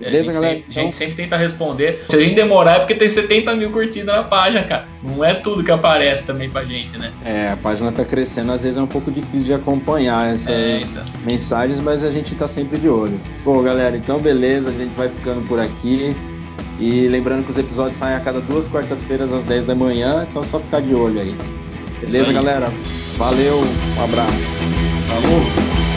Beleza, a galera? Sempre, então... A gente sempre tenta responder. Se a gente demorar é porque tem 70 mil curtidas na página, cara. Não é tudo que aparece também pra gente, né? É, a página tá crescendo, às vezes é um pouco difícil de acompanhar essas é, então. mensagens, mas a gente tá sempre de olho. Bom, galera, então beleza, a gente vai ficando por aqui. E lembrando que os episódios saem a cada duas quartas-feiras às 10 da manhã, então é só ficar de olho aí. Beleza, aí. galera? Valeu, um abraço. Falou!